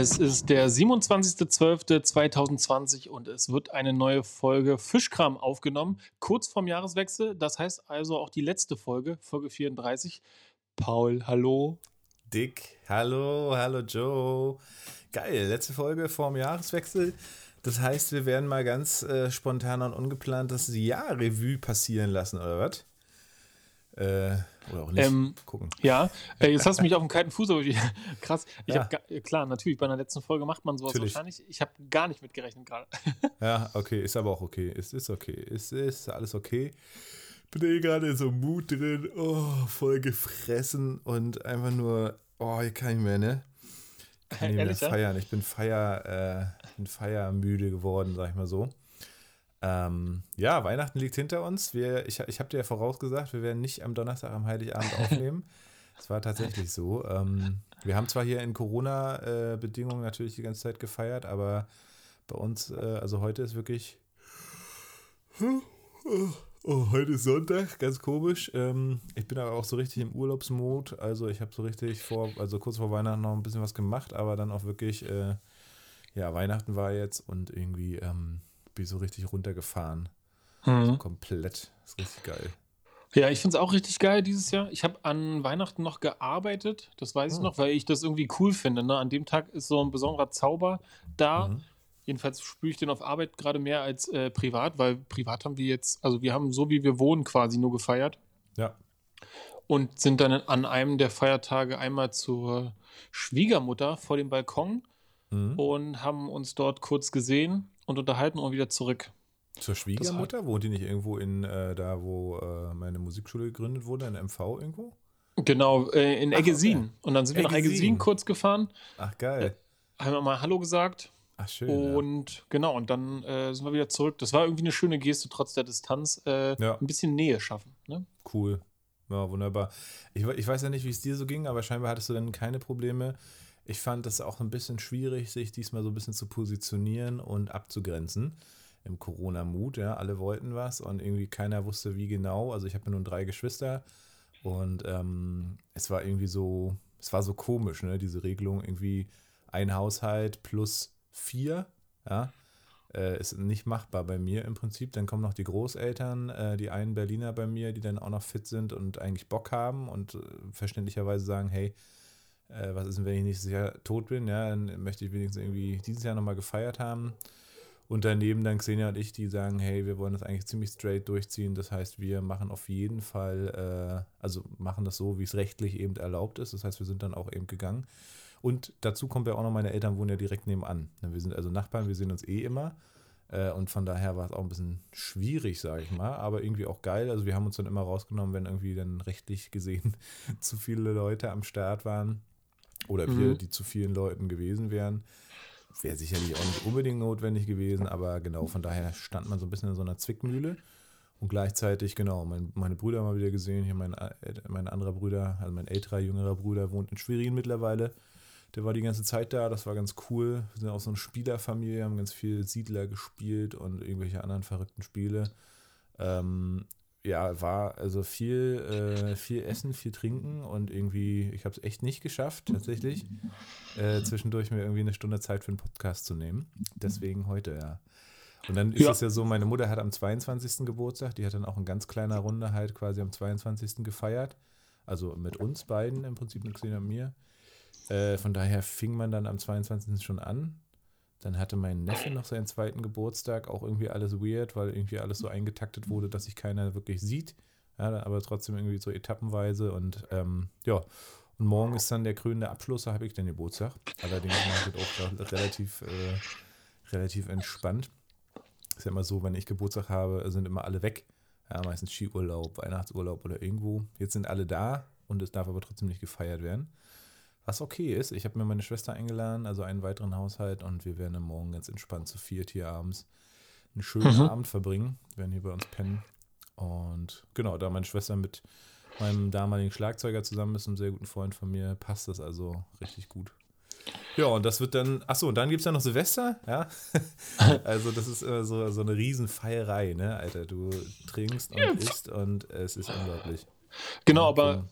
Es ist der 27.12.2020 und es wird eine neue Folge Fischkram aufgenommen, kurz vorm Jahreswechsel. Das heißt also auch die letzte Folge, Folge 34. Paul, hallo. Dick, hallo, hallo Joe. Geil, letzte Folge vorm Jahreswechsel. Das heißt, wir werden mal ganz äh, spontan und ungeplant das Jahr-Revue passieren lassen, oder was? Äh, oder auch nicht. Ähm, Gucken. Ja, äh, jetzt hast du mich auf dem kalten Fuß. Aber krass. Ich ja. habe klar, natürlich, bei einer letzten Folge macht man sowas natürlich. wahrscheinlich. Ich habe gar nicht mitgerechnet gerade. ja, okay, ist aber auch okay. Ist, ist okay. Ist, ist alles okay. Bin eh gerade so Mut drin. Oh, voll gefressen und einfach nur, oh, ich kann nicht mehr, ne? Kann nicht mehr feiern. Ich bin feier, äh, bin feiermüde geworden, sag ich mal so. Ähm, ja, Weihnachten liegt hinter uns. Wir, ich ich habe dir ja vorausgesagt, wir werden nicht am Donnerstag, am Heiligabend aufnehmen. Es war tatsächlich so. Ähm, wir haben zwar hier in Corona-Bedingungen natürlich die ganze Zeit gefeiert, aber bei uns, äh, also heute ist wirklich. Oh, heute ist Sonntag, ganz komisch. Ähm, ich bin aber auch so richtig im Urlaubsmod. Also ich habe so richtig vor, also kurz vor Weihnachten noch ein bisschen was gemacht, aber dann auch wirklich, äh, ja, Weihnachten war jetzt und irgendwie ähm, bin so richtig runtergefahren. Mhm. So komplett. Das ist richtig geil. Ja, ich finde es auch richtig geil dieses Jahr. Ich habe an Weihnachten noch gearbeitet, das weiß ich oh. noch, weil ich das irgendwie cool finde. Ne? An dem Tag ist so ein besonderer Zauber da. Mhm. Jedenfalls spüre ich den auf Arbeit gerade mehr als äh, privat, weil privat haben wir jetzt, also wir haben so wie wir wohnen quasi nur gefeiert. Ja. Und sind dann an einem der Feiertage einmal zur Schwiegermutter vor dem Balkon mhm. und haben uns dort kurz gesehen und unterhalten und wieder zurück. Zur Schwiegermutter? Wohnt die nicht irgendwo in äh, da, wo äh, meine Musikschule gegründet wurde, in MV irgendwo? Genau, äh, in Eggesin. Okay. Und dann sind wir nach Eggesin kurz gefahren. Ach, geil. Äh, haben wir mal Hallo gesagt. Ach, schön. Und ja. genau, und dann äh, sind wir wieder zurück. Das war irgendwie eine schöne Geste, trotz der Distanz. Äh, ja. Ein bisschen Nähe schaffen. Ne? Cool. Ja, wunderbar. Ich, ich weiß ja nicht, wie es dir so ging, aber scheinbar hattest du dann keine Probleme ich fand das auch ein bisschen schwierig, sich diesmal so ein bisschen zu positionieren und abzugrenzen im Corona-Mut. Ja, alle wollten was und irgendwie keiner wusste, wie genau. Also ich habe nun drei Geschwister und ähm, es war irgendwie so, es war so komisch, ne? Diese Regelung irgendwie ein Haushalt plus vier, ja, äh, ist nicht machbar bei mir im Prinzip. Dann kommen noch die Großeltern, äh, die einen Berliner bei mir, die dann auch noch fit sind und eigentlich Bock haben und äh, verständlicherweise sagen, hey, äh, was ist denn, wenn ich nächstes Jahr tot bin? Ja, dann möchte ich wenigstens irgendwie dieses Jahr nochmal gefeiert haben. Und daneben dann Xenia und ich, die sagen, hey, wir wollen das eigentlich ziemlich straight durchziehen. Das heißt, wir machen auf jeden Fall, äh, also machen das so, wie es rechtlich eben erlaubt ist. Das heißt, wir sind dann auch eben gegangen. Und dazu kommt ja auch noch, meine Eltern wohnen ja direkt nebenan. Wir sind also Nachbarn, wir sehen uns eh immer. Äh, und von daher war es auch ein bisschen schwierig, sage ich mal, aber irgendwie auch geil. Also wir haben uns dann immer rausgenommen, wenn irgendwie dann rechtlich gesehen zu viele Leute am Start waren oder mhm. wir, die zu vielen Leuten gewesen wären. Wäre sicherlich auch nicht unbedingt notwendig gewesen, aber genau, von daher stand man so ein bisschen in so einer Zwickmühle. Und gleichzeitig, genau, mein, meine Brüder mal wieder gesehen. Hier mein, äh, mein anderer Bruder, also mein älterer, jüngerer Bruder, wohnt in Schwerin mittlerweile. Der war die ganze Zeit da, das war ganz cool. Wir sind auch so eine Spielerfamilie, haben ganz viel Siedler gespielt und irgendwelche anderen verrückten Spiele. Ähm, ja, war also viel, äh, viel Essen, viel Trinken und irgendwie, ich habe es echt nicht geschafft, tatsächlich, äh, zwischendurch mir irgendwie eine Stunde Zeit für einen Podcast zu nehmen. Deswegen heute, ja. Und dann ist ja. es ja so, meine Mutter hat am 22. Geburtstag, die hat dann auch in ganz kleiner Runde halt quasi am 22. gefeiert. Also mit uns beiden im Prinzip, mit Xenia und mir. Äh, von daher fing man dann am 22. schon an. Dann hatte mein Neffe noch seinen zweiten Geburtstag, auch irgendwie alles weird, weil irgendwie alles so eingetaktet wurde, dass sich keiner wirklich sieht. Ja, aber trotzdem irgendwie so etappenweise und ähm, ja. Und morgen ist dann der krönende Abschluss, da habe ich den Geburtstag. Allerdings mache ich auch relativ, äh, relativ entspannt. Ist ja immer so, wenn ich Geburtstag habe, sind immer alle weg. Ja, meistens Skiurlaub, Weihnachtsurlaub oder irgendwo. Jetzt sind alle da und es darf aber trotzdem nicht gefeiert werden. Was okay ist, ich habe mir meine Schwester eingeladen, also einen weiteren Haushalt, und wir werden morgen ganz entspannt zu viert hier abends einen schönen mhm. Abend verbringen, wir werden hier bei uns pennen. Und genau, da meine Schwester mit meinem damaligen Schlagzeuger zusammen ist, einem sehr guten Freund von mir, passt das also richtig gut. Ja, und das wird dann, achso, und dann gibt es ja noch Silvester, ja. also das ist immer so, so eine Riesenfeierei, ne, Alter. Du trinkst und isst und es ist unglaublich. Genau, aber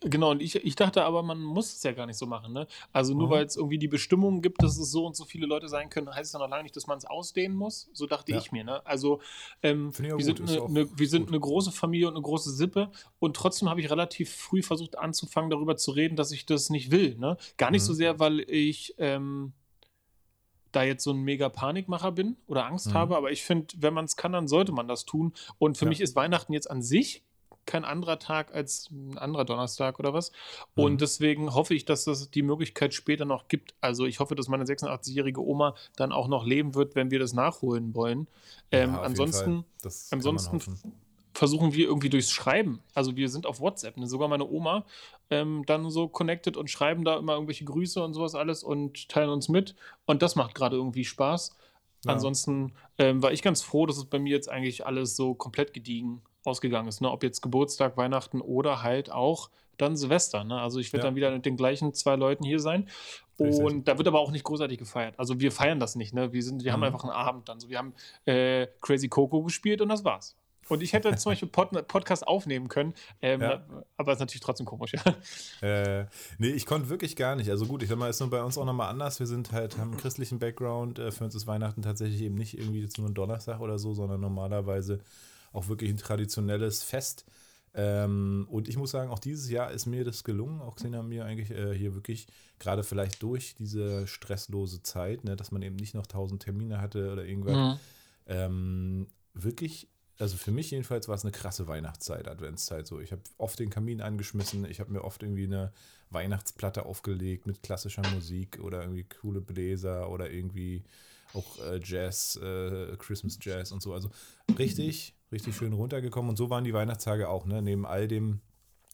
genau, und ich, ich dachte aber, man muss es ja gar nicht so machen, ne? Also nur Mhm. weil es irgendwie die Bestimmung gibt, dass es so und so viele Leute sein können, heißt es ja noch lange nicht, dass man es ausdehnen muss. So dachte Ja. ich mir, ne? Also ähm, wir gut, sind, eine, eine, wir sind gut. eine große Familie und eine große Sippe und trotzdem habe ich relativ früh versucht anzufangen, darüber zu reden, dass ich das nicht will, ne? Gar nicht so Mhm. sehr, weil ich ähm, da jetzt so ein mega Panikmacher bin oder Angst Mhm. habe, aber ich finde, wenn man es kann, dann sollte man das tun. Und für Ja. mich ist Weihnachten jetzt an sich kein anderer Tag als ein anderer Donnerstag oder was. Mhm. Und deswegen hoffe ich, dass es die Möglichkeit später noch gibt. Also ich hoffe, dass meine 86-jährige Oma dann auch noch leben wird, wenn wir das nachholen wollen. Ähm, Ja, ansonsten ansonsten versuchen wir irgendwie durchs Schreiben. Also wir sind auf WhatsApp, ne? sogar meine Oma, ähm, dann so connected und schreiben da immer irgendwelche Grüße und sowas alles und teilen uns mit. Und das macht gerade irgendwie Spaß. Ja. Ansonsten ähm, war ich ganz froh, dass es bei mir jetzt eigentlich alles so komplett gediegen ausgegangen ist. Ne? Ob jetzt Geburtstag, Weihnachten oder halt auch dann Silvester. Ne? Also ich werde Ja. dann wieder mit den gleichen zwei Leuten hier sein. Richtig. Und da wird aber auch nicht großartig gefeiert. Also wir feiern das nicht. Ne? Wir, sind, wir haben Mhm. einfach einen Abend dann. So, wir haben äh, Crazy Coco gespielt und das war's. Und ich hätte zum Beispiel Pod Podcast aufnehmen können, ähm, Ja. aber ist natürlich trotzdem komisch. Ja. Äh, nee, ich konnte wirklich gar nicht. Also gut, ich sag mal, ist nur bei uns auch nochmal anders. Wir sind halt, haben einen christlichen Background. Äh, für uns ist Weihnachten tatsächlich eben nicht irgendwie jetzt nur ein Donnerstag oder so, sondern normalerweise auch wirklich ein traditionelles Fest. Ähm, und ich muss sagen, auch dieses Jahr ist mir das gelungen, auch Xena mir eigentlich äh, hier wirklich, gerade vielleicht durch diese stresslose Zeit, ne, dass man eben nicht noch tausend Termine hatte oder irgendwas, Mhm. ähm, wirklich, also für mich jedenfalls war es eine krasse Weihnachtszeit, Adventszeit. So, ich habe oft den Kamin angeschmissen, ich habe mir oft irgendwie eine Weihnachtsplatte aufgelegt mit klassischer Musik oder irgendwie coole Bläser oder irgendwie auch äh, Jazz, äh, Christmas Jazz und so. Also richtig, richtig schön runtergekommen. Und so waren die Weihnachtstage auch, ne? Neben all dem,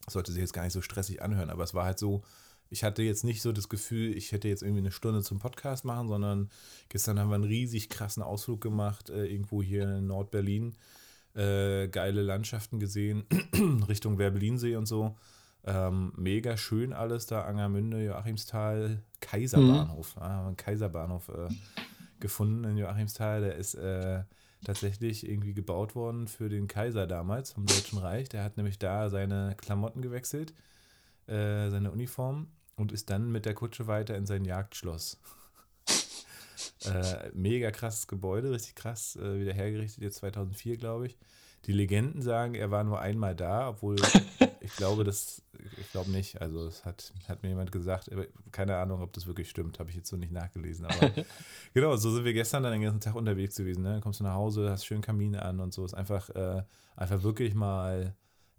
sollte sich jetzt gar nicht so stressig anhören, aber es war halt so, ich hatte jetzt nicht so das Gefühl, ich hätte jetzt irgendwie eine Stunde zum Podcast machen, sondern gestern haben wir einen riesig krassen Ausflug gemacht, äh, irgendwo hier in Nordberlin. Äh, geile Landschaften gesehen, Richtung Werbelinsee und so. Ähm, mega schön alles da, Angermünde, Joachimsthal, Kaiserbahnhof. Ah, einen Kaiserbahnhof äh, gefunden in Joachimsthal. Der ist äh, tatsächlich irgendwie gebaut worden für den Kaiser damals vom Deutschen Reich. Der hat nämlich da seine Klamotten gewechselt, äh, seine Uniform und ist dann mit der Kutsche weiter in sein Jagdschloss. äh, mega krasses Gebäude, richtig krass, äh, wieder hergerichtet, jetzt 2004, glaube ich. Die Legenden sagen, er war nur einmal da, obwohl ich glaube, das, ich glaube nicht. Also, es hat, hat mir jemand gesagt, keine Ahnung, ob das wirklich stimmt, habe ich jetzt so nicht nachgelesen. Aber genau, so sind wir gestern dann den ganzen Tag unterwegs gewesen. Ne? Kommst du nach Hause, hast schön Kamine an und so. Ist einfach, äh, einfach wirklich mal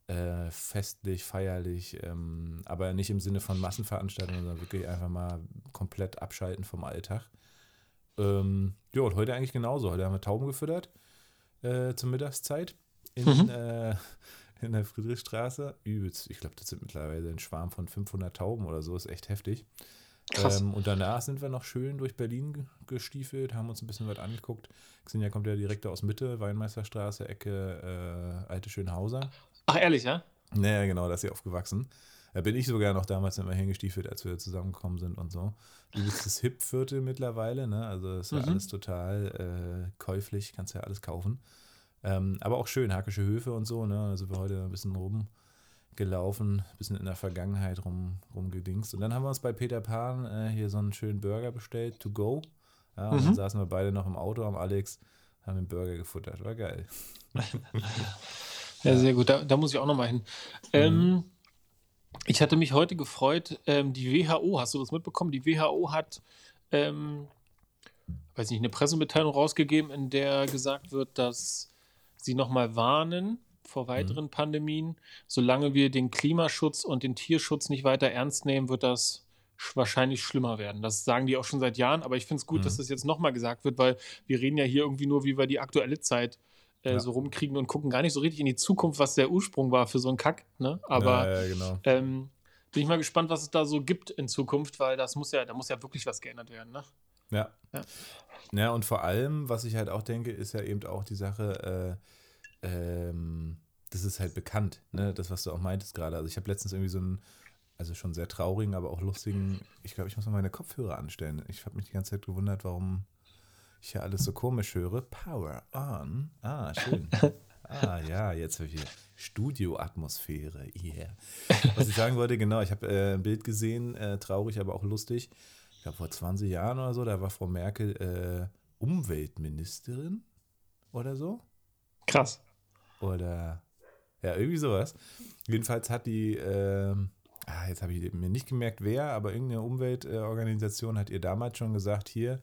äh, festlich, feierlich, ähm, aber nicht im Sinne von Massenveranstaltungen, sondern wirklich einfach mal komplett abschalten vom Alltag. Ähm, ja, und heute eigentlich genauso. Heute haben wir Tauben gefüttert äh, zur Mittagszeit in, Mhm. äh, in der Friedrichstraße. Übelst. Ich glaube, das sind mittlerweile ein Schwarm von 500 Tauben oder so. Ist echt heftig. Krass. Ähm, und danach sind wir noch schön durch Berlin ge- gestiefelt, haben uns ein bisschen was angeguckt. Xenia kommt ja direkt aus Mitte, Weinmeisterstraße, Ecke äh, Alte Schönhauser. Ach, ehrlich, ja? Naja, genau, da ist sie aufgewachsen. Da bin ich sogar noch damals immer hingestiefelt, als wir zusammengekommen sind und so. Übelstes Hip-Viertel mittlerweile, ne? Also ist ja Mhm. alles total äh, käuflich, kannst ja alles kaufen. Ähm, aber auch schön, Hakische Höfe und so, ne? Also wir heute ein bisschen rumgelaufen, ein bisschen in der Vergangenheit rum, rumgedingst. Und dann haben wir uns bei Peter Pan äh, hier so einen schönen Burger bestellt, to go. Ja, und dann Mhm. saßen wir beide noch im Auto am Alex, haben den Burger gefuttert. War geil. Ja, sehr gut. Da, da muss ich auch nochmal hin. Ähm, ich hatte mich heute gefreut, ähm, die WHO, hast du das mitbekommen? Die WHO hat, ähm, weiß nicht, eine Pressemitteilung rausgegeben, in der gesagt wird, dass sie nochmal warnen vor weiteren Pandemien. Solange wir den Klimaschutz und den Tierschutz nicht weiter ernst nehmen, wird das sch- wahrscheinlich schlimmer werden. Das sagen die auch schon seit Jahren, aber ich finde es gut, Mhm. dass das jetzt nochmal gesagt wird, weil wir reden ja hier irgendwie nur, wie wir die aktuelle Zeit äh, Ja. so rumkriegen und gucken gar nicht so richtig in die Zukunft, was der Ursprung war für so einen Kack. Ne? Aber ja, ja, genau. ähm, bin ich mal gespannt, was es da so gibt in Zukunft, weil das muss ja, da muss ja wirklich was geändert werden. Ne? Ja. Ja. ja. und vor allem, was ich halt auch denke, ist ja eben auch die Sache, äh, ähm, das ist halt bekannt, ne? Das, was du auch meintest gerade. Also ich habe letztens irgendwie so einen, also schon sehr traurigen, aber auch lustigen, ich glaube, ich muss mal meine Kopfhörer anstellen. Ich habe mich die ganze Zeit gewundert, warum ich hier alles so komisch höre. Power on. Ah, schön. Ah ja, jetzt habe ich hier Studioatmosphäre. Yeah. Was ich sagen wollte, genau, ich habe äh, ein Bild gesehen, äh, traurig, aber auch lustig. Ich glaube, vor 20 Jahren oder so, da war Frau Merkel äh, Umweltministerin oder so. Krass. Oder ja, irgendwie sowas. Jedenfalls hat die, ah, jetzt habe ich mir nicht gemerkt, wer, aber irgendeine Umweltorganisation hat ihr damals schon gesagt, hier,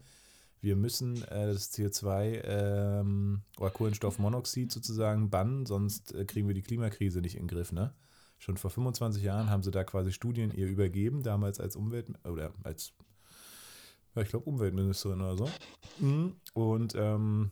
wir müssen äh, das CO2 ähm, oder Kohlenstoffmonoxid sozusagen bannen, sonst äh, kriegen wir die Klimakrise nicht in den Griff, ne? Schon vor 25 Jahren haben sie da quasi Studien ihr übergeben, damals als Umwelt oder als, ja, ich glaube, Umweltministerin oder so. Mhm. Und ähm,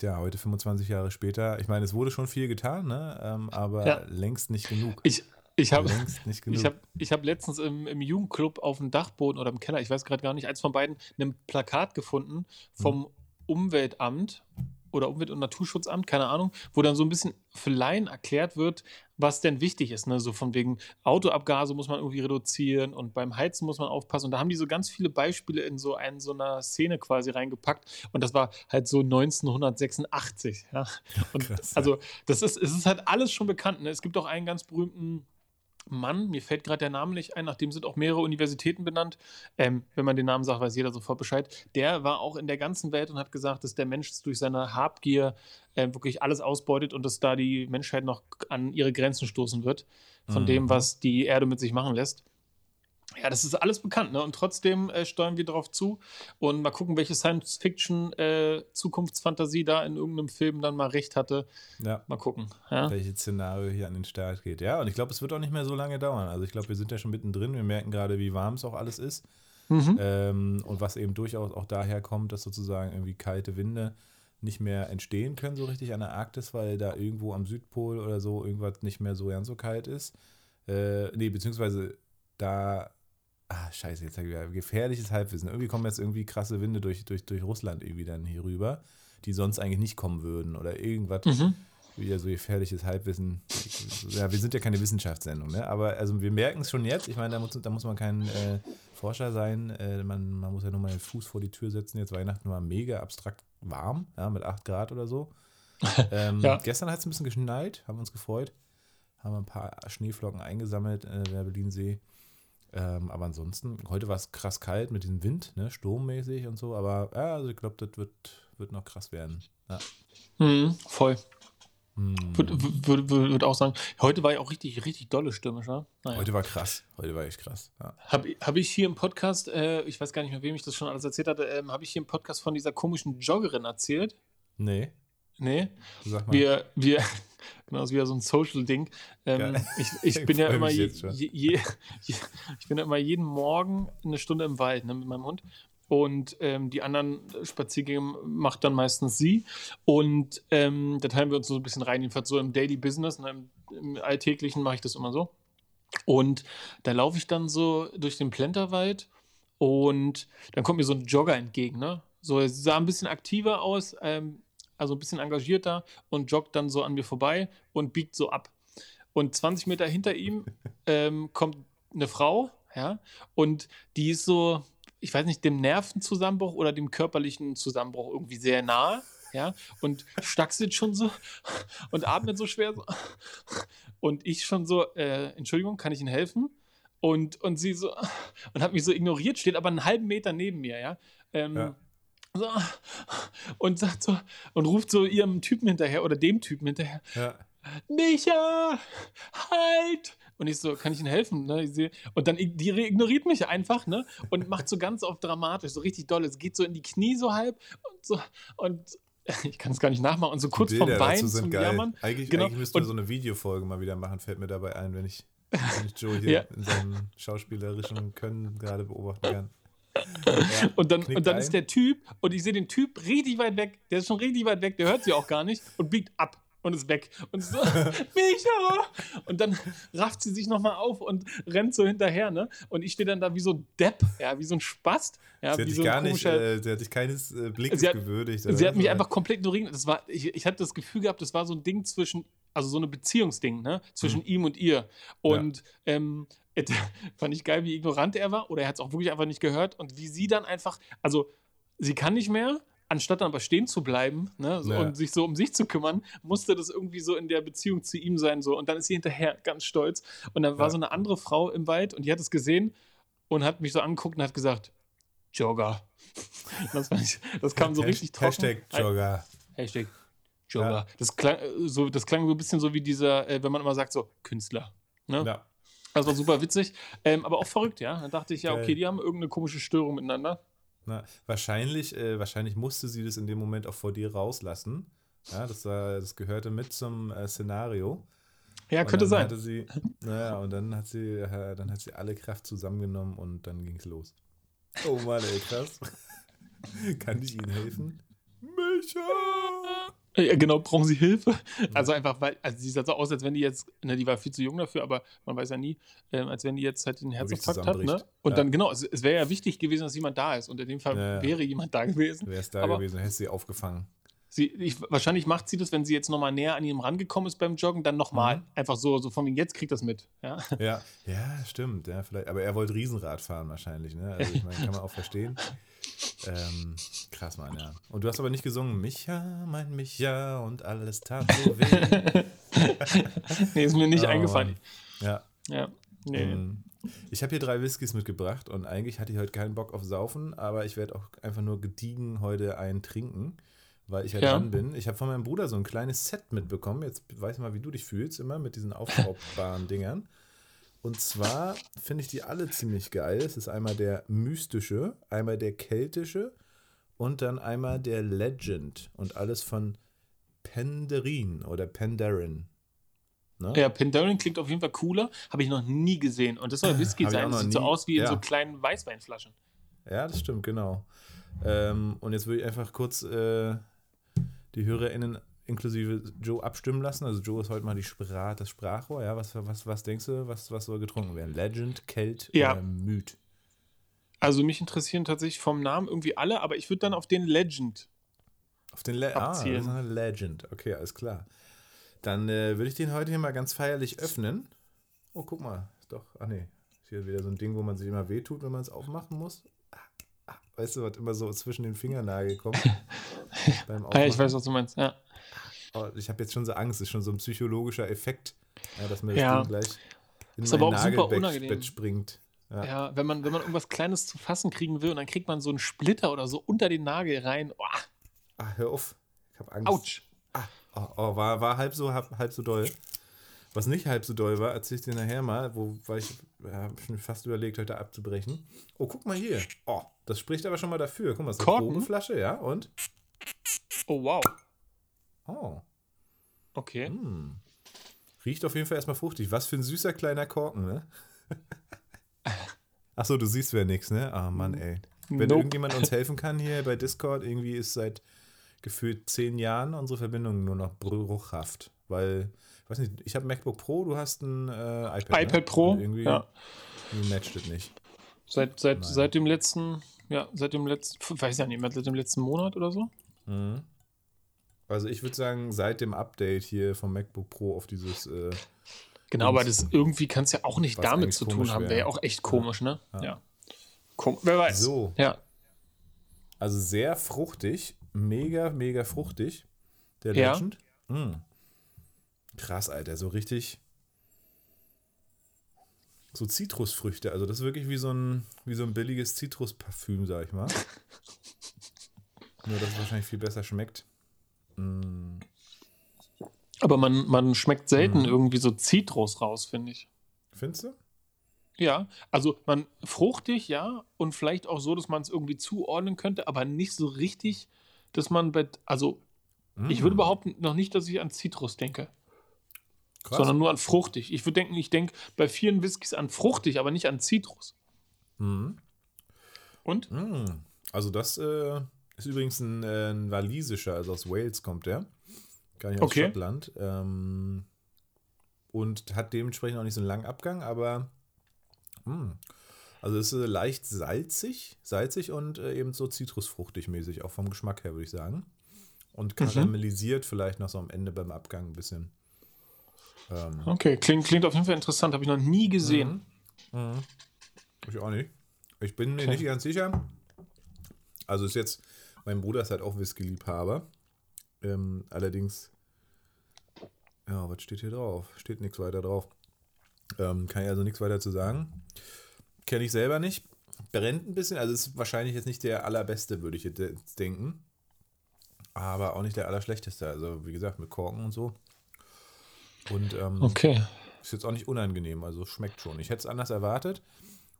ja, heute 25 Jahre später, ich meine, es wurde schon viel getan, ne? Ähm, aber ja. längst nicht genug. Ich, ich habe ich hab, ich hab letztens im, im Jugendclub auf dem Dachboden oder im Keller, ich weiß gerade gar nicht, eins von beiden, ein Plakat gefunden vom hm. Umweltamt oder Umwelt- und Naturschutzamt, keine Ahnung, wo dann so ein bisschen für Laien erklärt wird, was denn wichtig ist. Ne? So von wegen Autoabgase muss man irgendwie reduzieren und beim Heizen muss man aufpassen. Und da haben die so ganz viele Beispiele in so, einen, so einer Szene quasi reingepackt. Und das war halt so 1986. Ja? Und Krass, ja. also das ist, es ist halt alles schon bekannt. Ne? Es gibt auch einen ganz berühmten Mann, mir fällt gerade der Name nicht ein, nachdem sind auch mehrere Universitäten benannt. Ähm, wenn man den Namen sagt, weiß jeder sofort Bescheid. Der war auch in der ganzen Welt und hat gesagt, dass der Mensch durch seine Habgier äh, wirklich alles ausbeutet und dass da die Menschheit noch an ihre Grenzen stoßen wird von mhm. dem, was die Erde mit sich machen lässt. Ja, das ist alles bekannt, ne? Und trotzdem äh, steuern wir darauf zu und mal gucken, welche Science-Fiction-Zukunftsfantasie äh, da in irgendeinem Film dann mal recht hatte. Ja. Mal gucken. Ja? Welches Szenario hier an den Start geht. Ja, und ich glaube, es wird auch nicht mehr so lange dauern. Also ich glaube, wir sind ja schon mittendrin. Wir merken gerade, wie warm es auch alles ist. Mhm. Ähm, und was eben durchaus auch daher kommt, dass sozusagen irgendwie kalte Winde nicht mehr entstehen können so richtig an der Arktis, weil da irgendwo am Südpol oder so irgendwas nicht mehr so ganz so kalt ist. Äh, nee, beziehungsweise da Ah, scheiße, jetzt sage ich wieder. Gefährliches Halbwissen. Irgendwie kommen jetzt irgendwie krasse Winde durch, durch, durch Russland irgendwie dann hier rüber, die sonst eigentlich nicht kommen würden. Oder irgendwas. Mhm. Wieder so gefährliches Halbwissen. Ja, wir sind ja keine Wissenschaftssendung, ne? Aber also wir merken es schon jetzt. Ich meine, da muss, da muss man kein äh, Forscher sein. Äh, man, man muss ja nur mal den Fuß vor die Tür setzen. Jetzt Weihnachten war mega abstrakt warm, ja, mit 8 Grad oder so. Ähm, ja. Gestern hat es ein bisschen geschneit, haben uns gefreut. Haben ein paar Schneeflocken eingesammelt in der Berlinsee. Ähm, aber ansonsten, heute war es krass kalt mit diesem Wind, ne, sturmmäßig und so, aber ja, also ich glaube, das wird, wird noch krass werden. Ja. Mhm, voll. Hm. Würde würd, würd, auch sagen, heute war ja auch richtig, richtig dolle stürmisch, ne? Naja. Heute war krass, heute war echt krass. Ja. Habe hab ich hier im Podcast, äh, ich weiß gar nicht mehr, wem ich das schon alles erzählt hatte, ähm, habe ich hier im Podcast von dieser komischen Joggerin erzählt? Nee. Nee. Sag mal. Wir, wir, genau, ist wieder so ein Social-Ding. Ähm, ich, ich bin ja immer je, je, je, ich bin ja immer jeden Morgen eine Stunde im Wald ne, mit meinem Hund. Und ähm, die anderen Spaziergänge macht dann meistens sie. Und ähm, da teilen wir uns so ein bisschen rein. Jedenfalls so im Daily Business, ne, im, im Alltäglichen mache ich das immer so. Und da laufe ich dann so durch den Plenterwald und dann kommt mir so ein Jogger entgegen. Ne? So, er sah ein bisschen aktiver aus. Ähm, also ein bisschen engagierter und joggt dann so an mir vorbei und biegt so ab. Und 20 Meter hinter ihm ähm, kommt eine Frau, ja, und die ist so, ich weiß nicht, dem Nervenzusammenbruch oder dem körperlichen Zusammenbruch irgendwie sehr nahe, ja, und stackselt schon so und atmet so schwer so. Und ich schon so, äh, Entschuldigung, kann ich Ihnen helfen? Und, und sie so, und hat mich so ignoriert, steht aber einen halben Meter neben mir, ja. Ähm, ja so, und sagt so und ruft so ihrem Typen hinterher oder dem Typen hinterher. Ja. Micha, halt! Und ich so, kann ich Ihnen helfen? Ne? Und dann die ignoriert mich einfach, ne? Und macht so ganz oft dramatisch, so richtig doll. Es geht so in die Knie so halb und so und ich kann es gar nicht nachmachen und so kurz vom Bein zum geil. Jammern. Eigentlich, genau. eigentlich müssten wir so eine Videofolge mal wieder machen, fällt mir dabei ein, wenn ich, wenn ich Joe hier ja. in seinem schauspielerischen Können gerade beobachten kann. Ja, und dann, und dann ist der Typ, und ich sehe den Typ richtig weit weg, der ist schon richtig weit weg, der hört sie auch gar nicht und biegt ab und ist weg. Und so, Micha! Und dann rafft sie sich nochmal auf und rennt so hinterher, ne? Und ich stehe dann da wie so ein Depp, ja, wie so ein Spast. Ja, sie hat dich so gar nicht, äh, sie hat dich keines äh, Blicks sie hat, gewürdigt. Sie hat mich einfach komplett ignoriert. Das war, ich, ich hatte das Gefühl gehabt, das war so ein Ding zwischen, also so eine Beziehungsding, ne? Zwischen hm. ihm und ihr. Und ja. ähm, fand ich geil, wie ignorant er war, oder er hat es auch wirklich einfach nicht gehört und wie sie dann einfach, also sie kann nicht mehr, anstatt dann aber stehen zu bleiben ne, so, Ja. und sich so um sich zu kümmern, musste das irgendwie so in der Beziehung zu ihm sein. So. Und dann ist sie hinterher ganz stolz. Und dann war Ja. so eine andere Frau im Wald und die hat es gesehen und hat mich so angeguckt und hat gesagt, Jogger. Das, ich, das kam so richtig trocken. Hashtag Jogger. Hashtag Jogger. Ja. Das, klang, äh, so, das klang so ein bisschen so wie dieser, äh, wenn man immer sagt, so Künstler. Ne? Ja. Das war super witzig, ähm, aber auch verrückt, ja. Dann dachte ich, ja, okay, die haben irgendeine komische Störung miteinander. Na, wahrscheinlich, äh, wahrscheinlich musste sie das in dem Moment auch vor dir rauslassen. Ja, das, war, das gehörte mit zum äh, Szenario. Ja, Und könnte sein. Sie, naja, und dann hat sie, äh, dann hat sie alle Kraft zusammengenommen und dann ging es los. Oh Mann, ey, krass. Kann ich Ihnen helfen? Micha! Ja, genau, brauchen sie Hilfe? Also einfach, weil, also sie sah so aus, als wenn die jetzt, ne, die war viel zu jung dafür, aber man weiß ja nie, ähm, als wenn die jetzt halt den Herzinfarkt hat, ne? Und Ja. dann, genau, es, es wäre ja wichtig gewesen, dass jemand da ist. Und in dem Fall Ja, wäre jemand da gewesen. Wäre es da Aber- gewesen, hättest du sie aufgefangen. Sie, ich, wahrscheinlich macht sie das, wenn sie jetzt nochmal näher an ihm rangekommen ist beim Joggen, dann nochmal. Mhm. Einfach so, so von wegen, jetzt kriegt das mit. Ja? Ja, ja, stimmt. Ja, vielleicht. Aber er wollte Riesenrad fahren wahrscheinlich, ne? Also ich meine, kann man auch verstehen. Ähm, krass, Mann, ja. Und du hast aber nicht gesungen, Micha, mein Micha und alles tat so weh. nee, ist mir nicht Oh, eingefallen. Mann. Ja. Ja. Nee. Mm. Ich habe hier drei Whiskys mitgebracht und eigentlich hatte ich heute keinen Bock auf Saufen, aber ich werde auch einfach nur gediegen heute einen trinken, weil ich ja, Ja. dran bin. Ich habe von meinem Bruder so ein kleines Set mitbekommen. Jetzt weiß ich mal, wie du dich fühlst, immer mit diesen aufschraubbaren Dingern. Und zwar finde ich die alle ziemlich geil. Es ist einmal der mystische, einmal der keltische und dann einmal der Legend und alles von Penderin oder Penderin. Ne? Ja, Penderin klingt auf jeden Fall cooler. Habe ich noch nie gesehen. Und das soll Whisky sein. Das sieht so aus wie in Ja. so kleinen Weißweinflaschen. Ja, das stimmt, genau. Ähm, und jetzt würde ich einfach kurz äh, die HörerInnen inklusive Joe abstimmen lassen. Also Joe ist heute mal die Spra das Sprachrohr. Ja, was, was, was denkst du, was, was soll getrunken werden? Legend, Kelt Ja. oder Myth? Also mich interessieren tatsächlich vom Namen irgendwie alle, aber ich würde dann auf den Legend. Auf den Le ah, Abzielen. ist eine Legend. Okay, alles klar. Dann äh, würde ich den heute hier mal ganz feierlich öffnen. Oh, guck mal. Ist doch, ach nee. Ist hier wieder so ein Ding, wo man sich immer wehtut, wenn man es aufmachen muss. Ah, ah, weißt du, was immer so zwischen den Fingernagel kommt? beim Ah, ja, ich weiß, was du meinst. Ja. Oh, ich habe jetzt schon so Angst, ist schon so ein psychologischer Effekt, ja, dass mir das Ja. Ding gleich in Ist mein aber auch super unangenehm. Bett springt. Ja. Ja, wenn man, wenn man irgendwas Kleines zu fassen kriegen will und dann kriegt man so einen Splitter oder so unter den Nagel rein. Oh, Ah, hör auf, ich habe Angst. ouch. Ah, oh, oh, war, war halb, so, halb, halb so doll. Was nicht halb so doll war, erzähl ich dir nachher mal, wo weil ich ja, schon fast überlegt, heute abzubrechen. Oh, guck mal hier. Oh, das spricht aber schon mal dafür. Guck mal, das ist eine? Probenflasche, ja, und? Oh, wow. Oh, Okay. hm. Riecht auf jeden Fall erstmal fruchtig. Was für ein süßer kleiner Korken, ne? Achso, du siehst wer nix, ne? Ah, Mann, ey. Wenn Nope. irgendjemand uns helfen kann hier bei Discord, irgendwie ist seit gefühlt zehn Jahren unsere Verbindung nur noch bruchhaft. Weil, ich weiß nicht, ich habe MacBook Pro, du hast ein äh, iPad. ne? iPad Pro. Und irgendwie, Ja. matcht es nicht. Seit, seit, Nein. seit dem letzten, ja, seit dem letzten, weiß ja nicht mehr, seit dem letzten Monat oder so. Mhm. Also ich würde sagen, seit dem Update hier vom MacBook Pro auf dieses äh, Genau, aber das irgendwie kann es ja auch nicht damit zu tun haben. wäre. Ja auch echt komisch, ne? Ja. Ja. Kom Wer weiß. So. Ja. Also sehr fruchtig, mega, mega fruchtig. Der Ja. Legend. Mm. Krass, Alter, so richtig. So Zitrusfrüchte. Also das ist wirklich wie so ein, wie so ein billiges Zitrusparfüm, sag ich mal. Nur, dass es wahrscheinlich viel besser schmeckt. Mm. Aber man, man schmeckt selten Mhm. irgendwie so Zitrus raus, finde ich. Findest du? Ja, also man fruchtig, ja, und vielleicht auch so, dass man es irgendwie zuordnen könnte, aber nicht so richtig, dass man bei, also ich Mm. würde behaupten noch nicht, dass ich an Zitrus denke, Krass. sondern nur an fruchtig. Ich würde denken, ich denke bei vielen Whiskys an fruchtig, aber nicht an Zitrus. Mm. Und? Mm. Also das äh, ist übrigens ein, äh, ein walisischer, also aus Wales kommt der. Gar nicht aus Okay. Schottland. Ähm, und hat dementsprechend auch nicht so einen langen Abgang, aber mm. also es ist äh, leicht salzig, salzig und äh, eben so zitrusfruchtig mäßig, auch vom Geschmack her, würde ich sagen. Und karamellisiert vielleicht noch so am Ende beim Abgang ein bisschen. Ähm, Okay, klingt, klingt auf jeden Fall interessant, habe ich noch nie gesehen. Mhm. Ich auch nicht. Ich bin mir Okay. nicht ganz sicher. Also ist jetzt Mein Bruder ist halt auch Whisky-Liebhaber. Ähm, allerdings, ja, was steht hier drauf? Steht nichts weiter drauf. Ähm, kann ich also nichts weiter zu sagen. Kenne ich selber nicht. Brennt ein bisschen, also ist wahrscheinlich jetzt nicht der allerbeste, würde ich jetzt denken. Aber auch nicht der allerschlechteste. Also, wie gesagt, mit Korken und so. Und ähm, okay. ist jetzt auch nicht unangenehm, also schmeckt schon. Ich hätte es anders erwartet.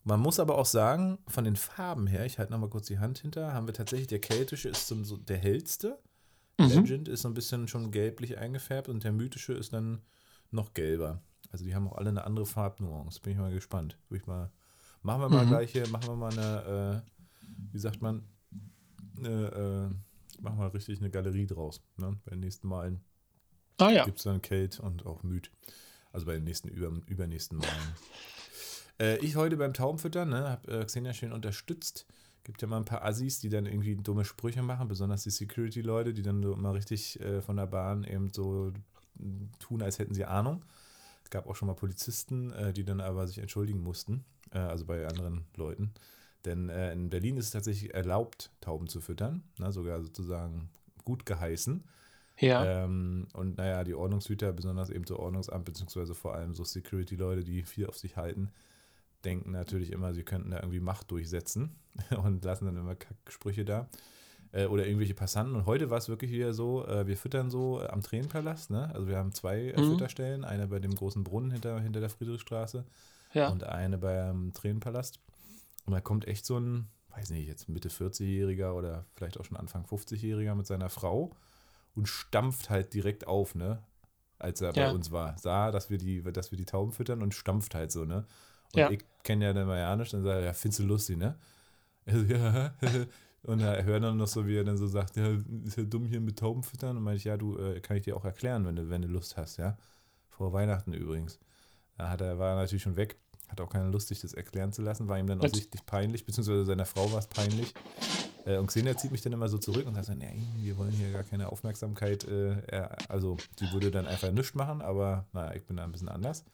Man muss aber auch sagen, von den Farben her, ich halte nochmal kurz die Hand hinter, haben wir tatsächlich, der keltische ist so, der hellste. Mhm. Legend ist so ein bisschen schon gelblich eingefärbt und der mythische ist dann noch gelber. Also die haben auch alle eine andere Farbnuance. Bin ich mal gespannt. ich mal, machen wir mal mhm. gleich hier, machen wir mal eine, äh, wie sagt man, eine, äh, machen wir richtig eine Galerie draus. Ne? Bei den nächsten Malen ah, ja. gibt es dann Kate und auch Myth. Also bei den nächsten, über, übernächsten Malen. Äh, ich heute beim Taubenfüttern, ne, habe äh, Xenia schön unterstützt. Gibt ja mal ein paar Assis, die dann irgendwie dumme Sprüche machen, besonders die Security-Leute, die dann so immer richtig äh, von der Bahn eben so tun, als hätten sie Ahnung. Es gab auch schon mal Polizisten, äh, die dann aber sich entschuldigen mussten, äh, also bei anderen Leuten. Denn äh, in Berlin ist es tatsächlich erlaubt, Tauben zu füttern, ne, sogar sozusagen gut geheißen. Ja. Ähm, und naja, die Ordnungshüter, besonders eben so Ordnungsamt, beziehungsweise vor allem so Security-Leute, die viel auf sich halten, denken natürlich immer, sie könnten da irgendwie Macht durchsetzen und lassen dann immer Kacksprüche da. Äh, oder irgendwelche Passanten. Und heute war es wirklich wieder so, äh, wir füttern so äh, am Tränenpalast, ne? Also wir haben zwei mhm. Fütterstellen, eine bei dem großen Brunnen hinter, hinter der Friedrichstraße ja. und eine beim Tränenpalast. Und da kommt echt so ein, weiß nicht, jetzt Mitte 40-Jähriger oder vielleicht auch schon Anfang 50-Jähriger mit seiner Frau und stampft halt direkt auf, ne? Als er ja. bei uns war. Sah, dass wir die, dass wir die Tauben füttern und stampft halt so, ne? Und ja. ich kenne ja den Marianisch und sage, ja, findest du lustig, ne? ja. Und er hört dann noch so, wie er dann so sagt, ja, ist ja dumm hier mit Tauben füttern. Und meinte ich, ja, du, äh, kann ich dir auch erklären, wenn du, wenn du Lust hast, ja. Vor Weihnachten übrigens. Da hat er, war er natürlich schon weg, hat auch keine Lust, sich das erklären zu lassen, war ihm dann auch sichtlich peinlich, beziehungsweise seiner Frau war es peinlich. Äh, und Xenia zieht mich dann immer so zurück und sagt, nee, wir wollen hier gar keine Aufmerksamkeit. Äh, also, sie würde dann einfach nichts machen, aber naja, ich bin da ein bisschen anders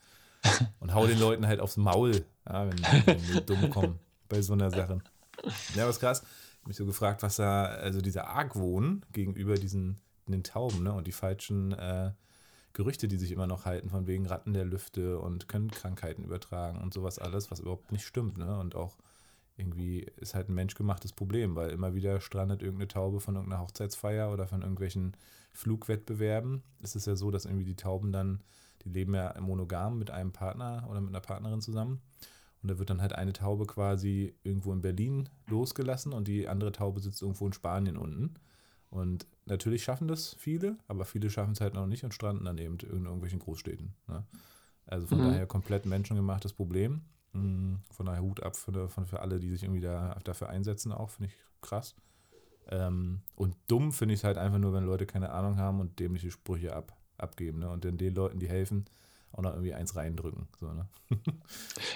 und hau den Leuten halt aufs Maul, ja, wenn, wenn die dumm kommen bei so einer Sache. Ja, was krass. Ich habe mich so gefragt, was da, also dieser Argwohn gegenüber diesen den Tauben ne, und die falschen äh, Gerüchte, die sich immer noch halten, von wegen Ratten der Lüfte und können Krankheiten übertragen und sowas alles, was überhaupt nicht stimmt. Ne? Und auch irgendwie ist halt ein menschgemachtes Problem, weil immer wieder strandet irgendeine Taube von irgendeiner Hochzeitsfeier oder von irgendwelchen Flugwettbewerben. Es ist ja so, dass irgendwie die Tauben dann die leben ja monogam mit einem Partner oder mit einer Partnerin zusammen. Und da wird dann halt eine Taube quasi irgendwo in Berlin losgelassen und die andere Taube sitzt irgendwo in Spanien unten. Und natürlich schaffen das viele, aber viele schaffen es halt noch nicht und stranden dann eben in irgendwelchen Großstädten. Ne? Also von mhm. daher komplett menschengemachtes Problem. Mhm. Von daher Hut ab für, für alle, die sich irgendwie da, dafür einsetzen, auch, finde ich krass. Ähm, und dumm finde ich es halt einfach nur, wenn Leute keine Ahnung haben und dämliche Sprüche ab, abgeben. Ne? Und dann den Leuten, die helfen, auch noch irgendwie eins reindrücken. So, ne?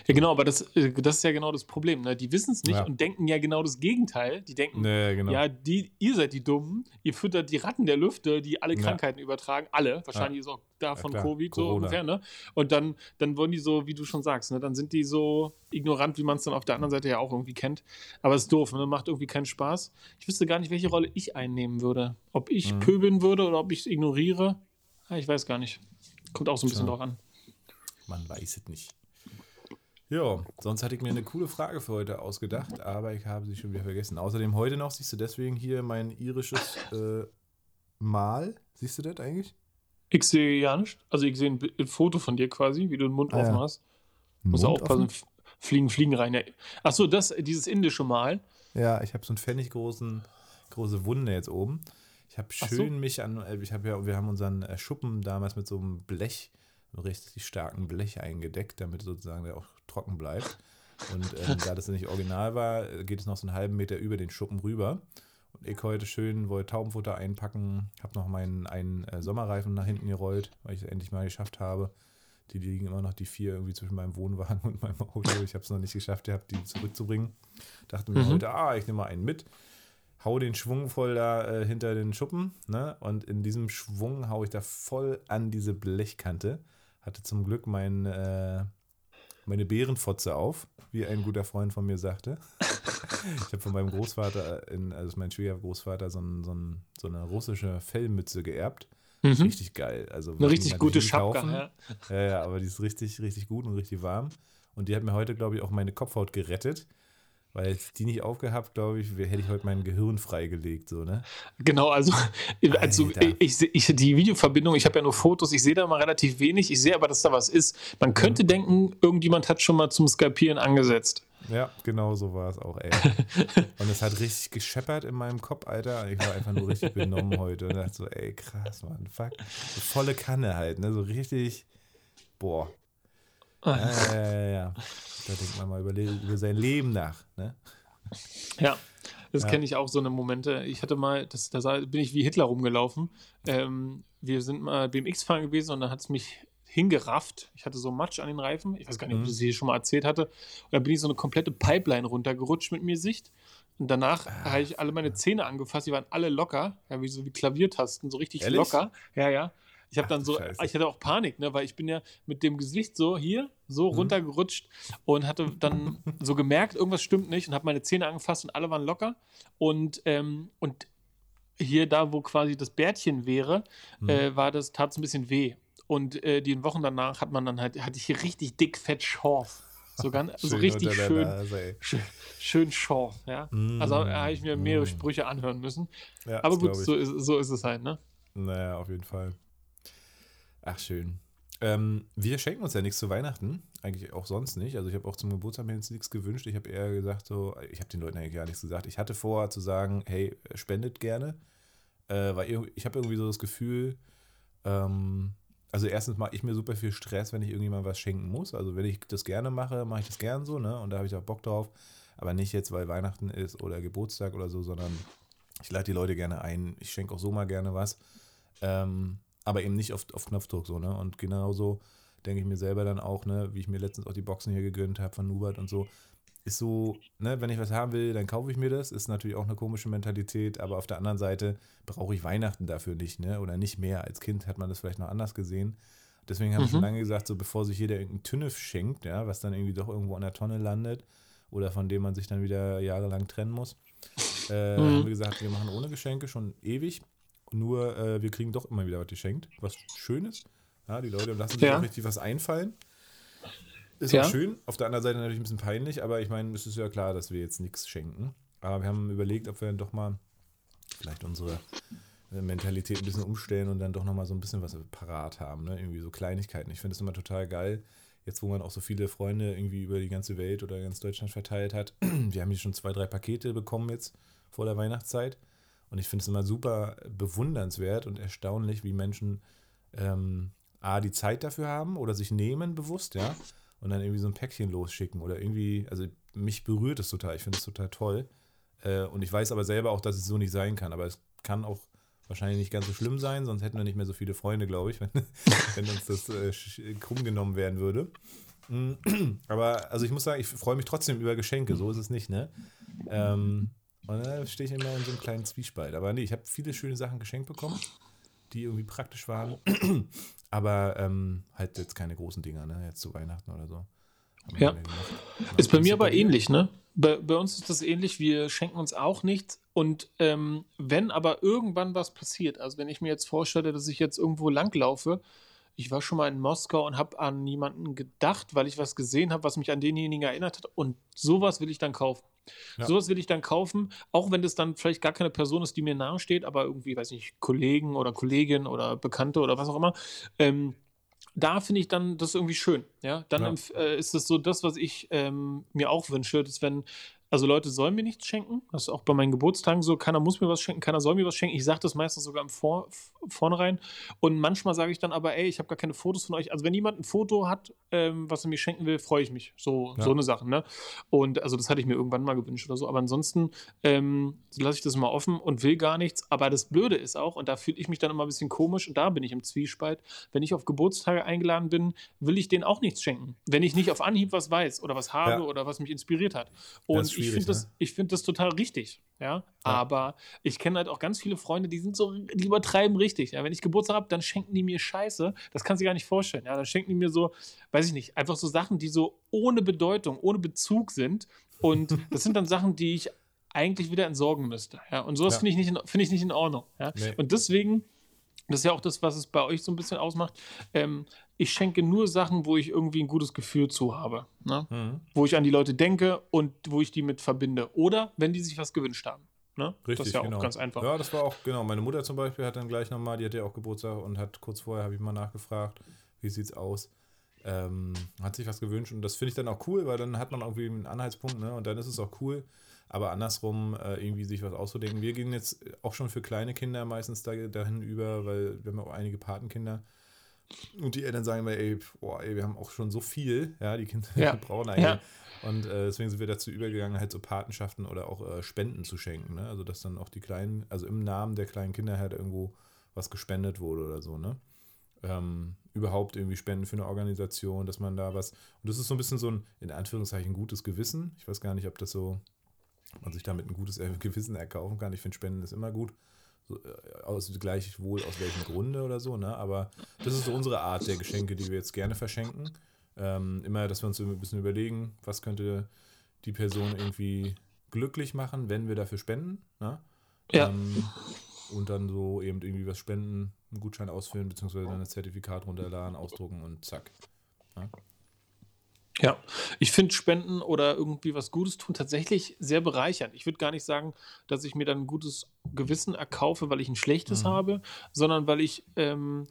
ja, genau, aber das, äh, das ist ja genau das Problem. Ne? Die wissen es nicht ja. und denken ja genau das Gegenteil. Die denken, nee, genau. ja, die, ihr seid die Dummen, ihr füttert die Ratten der Lüfte, die alle Krankheiten ja. übertragen, alle. Wahrscheinlich ja. ist auch davon Covid Corona. so ungefähr. Ne? Und dann, dann wollen die so, wie du schon sagst, ne? dann sind die so ignorant, wie man es dann auf der anderen Seite ja auch irgendwie kennt. Aber es ist doof, ne? macht irgendwie keinen Spaß. Ich wüsste gar nicht, welche Rolle ich einnehmen würde. Ob ich mhm. pöbeln würde oder ob ich es ignoriere. Ja, ich weiß gar nicht. Kommt auch so ein bisschen drauf an. Man weiß es nicht. Ja, sonst hatte ich mir eine coole Frage für heute ausgedacht, aber ich habe sie schon wieder vergessen. Außerdem heute noch, siehst du deswegen hier mein irisches äh, Mal. Siehst du das eigentlich? Ich sehe ja nicht. Also ich sehe ein, ein, Foto von dir quasi, wie du den Mund ah, offen ja. hast. Muss aufpassen, fliegen, fliegen rein. Achso, das, dieses indische Mal. Ja, ich habe so einen pfennig großen, große Wunde jetzt oben. Ich habe schön so. mich an, äh, ich habe ja, wir haben unseren äh, Schuppen damals mit so einem Blech, einem richtig starken Blech eingedeckt, damit sozusagen der auch trocken bleibt. Und ähm, da das nicht original war, geht es noch so einen halben Meter über den Schuppen rüber. Und ich heute schön wollte Taubenfutter einpacken, habe noch meinen einen äh, Sommerreifen nach hinten gerollt, weil ich es endlich mal geschafft habe. Die, liegen immer noch die vier irgendwie zwischen meinem Wohnwagen und meinem Auto. Ich habe es noch nicht geschafft gehabt, die zurückzubringen. Dachte mir mhm. heute, ah, ich nehme mal einen mit hau den Schwung voll da äh, hinter den Schuppen, ne? Und in diesem Schwung hau ich da voll an diese Blechkante. Hatte zum Glück mein, äh, meine Bärenfotze auf, wie ein guter Freund von mir sagte. ich habe von meinem Großvater, in, also mein Schwiegergroßvater, so, ein, so, ein, so eine russische Fellmütze geerbt. Mhm. Richtig geil. Also eine richtig gute Schapka, ja. ja. Ja, aber die ist richtig, richtig gut und richtig warm. Und die hat mir heute, glaube ich, auch meine Kopfhaut gerettet. Weil ich die nicht aufgehabt, glaube ich, hätte ich heute mein Gehirn freigelegt, so, ne? Genau, also, also ich, ich, die Videoverbindung, ich habe ja nur Fotos, ich sehe da mal relativ wenig, ich sehe aber, dass da was ist. Man könnte mhm. denken, irgendjemand hat schon mal zum Skalpieren angesetzt. Ja, genau so war es auch, ey. und es hat richtig gescheppert in meinem Kopf, Alter. Ich war einfach nur richtig benommen heute und dachte so, ey, krass, Mann, fuck. So volle Kanne halt, ne? So richtig, boah. Ja, ja, ja, ja. Da denkt man mal über, über sein Leben nach, ne? Ja. Das ja. kenne ich auch, so eine Momente. Ich hatte mal, das, da bin ich wie Hitler rumgelaufen. Ähm, wir sind mal BMX-Fahren gewesen und dann hat es mich hingerafft. Ich hatte so Matsch an den Reifen. Ich weiß gar nicht, ob ich mhm. das hier schon mal erzählt hatte. Und dann bin ich so eine komplette Pipeline runtergerutscht mit mir Sicht. Und danach ah. habe ich alle meine Zähne angefasst. Die waren alle locker. Ja, wie so wie Klaviertasten, so richtig Ehrlich? locker. Ja, ja. Ich habe dann so, Scheiße. ich hatte auch Panik, ne, weil ich bin ja mit dem Gesicht so hier, so mhm. runtergerutscht und hatte dann so gemerkt, irgendwas stimmt nicht und habe meine Zähne angefasst und alle waren locker. Und, ähm, und hier da, wo quasi das Bärtchen wäre, mhm. äh, war das, tat es ein bisschen weh. Und äh, die Wochen danach hat man dann halt, hatte ich hier richtig dick fett Schorf. So ganz, schön so richtig schön, Nase, schön, schön Schorf, ja. Mm, also da habe ich mir mehrere mm. Sprüche anhören müssen. Ja, Aber gut, so ist, so ist es halt, ne? Naja, auf jeden Fall. Ach, schön. Ähm, wir schenken uns ja nichts zu Weihnachten, eigentlich auch sonst nicht. Also ich habe auch zum Geburtstag mir jetzt nichts gewünscht. Ich habe eher gesagt, so, ich habe den Leuten eigentlich gar nichts gesagt. Ich hatte vor zu sagen, hey, spendet gerne, äh, weil ich habe irgendwie so das Gefühl, ähm, also erstens mache ich mir super viel Stress, wenn ich irgendjemandem was schenken muss. Also wenn ich das gerne mache, mache ich das gern so, ne? Und da habe ich auch Bock drauf. Aber nicht jetzt, weil Weihnachten ist oder Geburtstag oder so, sondern ich lade die Leute gerne ein. Ich schenke auch so mal gerne was. Ähm, aber eben nicht auf, auf Knopfdruck so, ne? Und genauso denke ich mir selber dann auch, ne, wie ich mir letztens auch die Boxen hier gegönnt habe von Nubert und so ist so, ne, wenn ich was haben will, dann kaufe ich mir das. Ist natürlich auch eine komische Mentalität, aber auf der anderen Seite brauche ich Weihnachten dafür nicht, ne? Oder nicht mehr. Als Kind hat man das vielleicht noch anders gesehen. Deswegen habe mhm. ich schon mhm. lange gesagt, so bevor sich jeder irgendeinen Tünnef schenkt, ja, was dann irgendwie doch irgendwo an der Tonne landet oder von dem man sich dann wieder jahrelang trennen muss, äh, mhm. haben wir gesagt, wir machen ohne Geschenke schon ewig. Nur äh, wir kriegen doch immer wieder was geschenkt, was Schönes. Ja, die Leute lassen sich ja. auch richtig was einfallen. Ist ja. auch schön. Auf der anderen Seite natürlich ein bisschen peinlich, aber ich meine, es ist ja klar, dass wir jetzt nichts schenken. Aber wir haben überlegt, ob wir dann doch mal vielleicht unsere äh, Mentalität ein bisschen umstellen und dann doch nochmal so ein bisschen was parat haben. Ne? Irgendwie so Kleinigkeiten. Ich finde es immer total geil, jetzt wo man auch so viele Freunde irgendwie über die ganze Welt oder ganz Deutschland verteilt hat. Wir haben hier schon zwei, drei Pakete bekommen jetzt vor der Weihnachtszeit. Und ich finde es immer super bewundernswert und erstaunlich, wie Menschen ähm, A, die Zeit dafür haben oder sich nehmen bewusst, ja, und dann irgendwie so ein Päckchen losschicken oder irgendwie, also mich berührt es total, ich finde es total toll. Äh, und ich weiß aber selber auch, dass es so nicht sein kann, aber es kann auch wahrscheinlich nicht ganz so schlimm sein, sonst hätten wir nicht mehr so viele Freunde, glaube ich, wenn, wenn uns das äh, krumm genommen werden würde. Aber also ich muss sagen, ich freue mich trotzdem über Geschenke, so ist es nicht, ne? Ähm, und da stehe ich immer in so einem kleinen Zwiespalt. Aber nee, ich habe viele schöne Sachen geschenkt bekommen, die irgendwie praktisch waren. Aber ähm, halt jetzt keine großen Dinger, ne? Jetzt zu Weihnachten oder so. Ja. Ist bei mir aber ähnlich, ne? Bei, bei, uns ist das ähnlich. Wir schenken uns auch nichts. Und ähm, wenn aber irgendwann was passiert, also wenn ich mir jetzt vorstelle, dass ich jetzt irgendwo langlaufe, ich war schon mal in Moskau und habe an jemanden gedacht, weil ich was gesehen habe, was mich an denjenigen erinnert hat. Und sowas will ich dann kaufen. Ja. Sowas will ich dann kaufen, auch wenn das dann vielleicht gar keine Person ist, die mir nahe steht, aber irgendwie, weiß nicht, Kollegen oder Kollegin oder Bekannte oder was auch immer. Ähm, da finde ich dann das irgendwie schön. Ja, dann ja. Äh, ist es so das, was ich ähm, mir auch wünsche, dass wenn also Leute sollen mir nichts schenken. Das ist auch bei meinen Geburtstagen so. Keiner muss mir was schenken, keiner soll mir was schenken. Ich sage das meistens sogar im Vor Vornherein. Und manchmal sage ich dann aber, ey, ich habe gar keine Fotos von euch. Also wenn jemand ein Foto hat, ähm, was er mir schenken will, freue ich mich. So, ja. so eine Sache. Ne? Und also das hatte ich mir irgendwann mal gewünscht oder so. Aber ansonsten ähm, lasse ich das mal offen und will gar nichts. Aber das Blöde ist auch, und da fühle ich mich dann immer ein bisschen komisch und da bin ich im Zwiespalt, wenn ich auf Geburtstage eingeladen bin, will ich denen auch nichts schenken. Wenn ich nicht auf Anhieb was weiß oder was habe ja. oder was mich inspiriert hat. Und ich finde das, ne? find das total richtig. Ja? ja. Aber ich kenne halt auch ganz viele Freunde, die sind so, die übertreiben richtig. Ja? Wenn ich Geburtstag habe, dann schenken die mir Scheiße. Das kannst du gar nicht vorstellen. Ja? Dann schenken die mir so, weiß ich nicht, einfach so Sachen, die so ohne Bedeutung, ohne Bezug sind. Und das sind dann Sachen, die ich eigentlich wieder entsorgen müsste. Ja? Und sowas ja. finde ich, nicht in, find ich nicht in Ordnung. Ja? Nee. Und deswegen, das ist ja auch das, was es bei euch so ein bisschen ausmacht, ähm, ich schenke nur Sachen, wo ich irgendwie ein gutes Gefühl zu habe. Ne? Mhm. Wo ich an die Leute denke und wo ich die mit verbinde. Oder wenn die sich was gewünscht haben. Ne? Richtig, das ist ja genau. auch ganz einfach. Ja, das war auch, genau. Meine Mutter zum Beispiel hat dann gleich nochmal, die hatte ja auch Geburtstag und hat kurz vorher, habe ich mal nachgefragt, wie sieht's aus. Ähm, hat sich was gewünscht und das finde ich dann auch cool, weil dann hat man irgendwie einen Anhaltspunkt, ne? Und dann ist es auch cool. Aber andersrum, äh, irgendwie sich was auszudenken. Wir gehen jetzt auch schon für kleine Kinder meistens da, dahin über, weil wir haben ja auch einige Patenkinder. Und die Eltern sagen immer, ey, boah, ey, wir haben auch schon so viel, ja, die Kinder ja. brauchen eigentlich. Ja. Und äh, deswegen sind wir dazu übergegangen, halt so Patenschaften oder auch äh, Spenden zu schenken, ne? Also dass dann auch die kleinen, also im Namen der kleinen Kinder halt irgendwo was gespendet wurde oder so, ne? Ähm, überhaupt irgendwie Spenden für eine Organisation, dass man da was. Und das ist so ein bisschen so ein, in Anführungszeichen, gutes Gewissen. Ich weiß gar nicht, ob das so, man sich damit ein gutes Gewissen erkaufen kann. Ich finde, Spenden ist immer gut. So, äh, aus, gleichwohl aus welchem Grunde oder so, ne? Aber das ist so unsere Art der Geschenke, die wir jetzt gerne verschenken. Ähm, immer, dass wir uns ein bisschen überlegen, was könnte die Person irgendwie glücklich machen, wenn wir dafür spenden. Ne? Ja. Ähm, und dann so eben irgendwie was spenden, einen Gutschein ausfüllen, beziehungsweise dann das Zertifikat runterladen, ausdrucken und zack. Ne? Ja, ich finde Spenden oder irgendwie was Gutes tun tatsächlich sehr bereichernd. Ich würde gar nicht sagen, dass ich mir dann ein gutes Gewissen erkaufe, weil ich ein schlechtes mhm. habe, sondern weil ich ähm,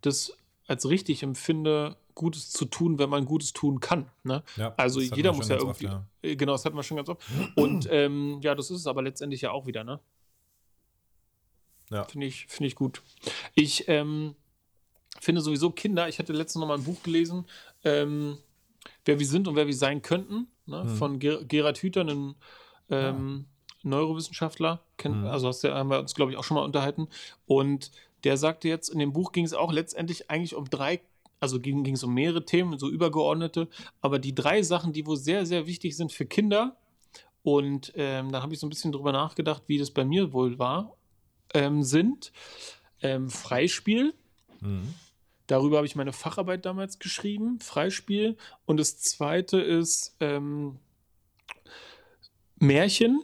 das als richtig empfinde, Gutes zu tun, wenn man Gutes tun kann. Ne? Ja, also jeder muss ja irgendwie. Oft, ja. Äh, genau, das hatten wir schon ganz oft. Und ähm, ja, das ist es aber letztendlich ja auch wieder, ne? Ja. Finde ich, find ich gut. Ich ähm, finde sowieso Kinder, ich hatte letztens noch mal ein Buch gelesen, ähm, wer wir sind und wer wir sein könnten, ne? mhm. von Ger Gerhard Hüther, einem ähm, ja. Neurowissenschaftler. Kennt, mhm. Also hast du, haben wir uns, glaube ich, auch schon mal unterhalten. Und der sagte jetzt, in dem Buch ging es auch letztendlich eigentlich um drei, also ging, ging es um mehrere Themen, so übergeordnete, aber die drei Sachen, die wohl sehr, sehr wichtig sind für Kinder. Und ähm, da habe ich so ein bisschen drüber nachgedacht, wie das bei mir wohl war, ähm, sind ähm, Freispiel. Mhm. Darüber habe ich meine Facharbeit damals geschrieben, Freispiel. Und das zweite ist ähm, Märchen,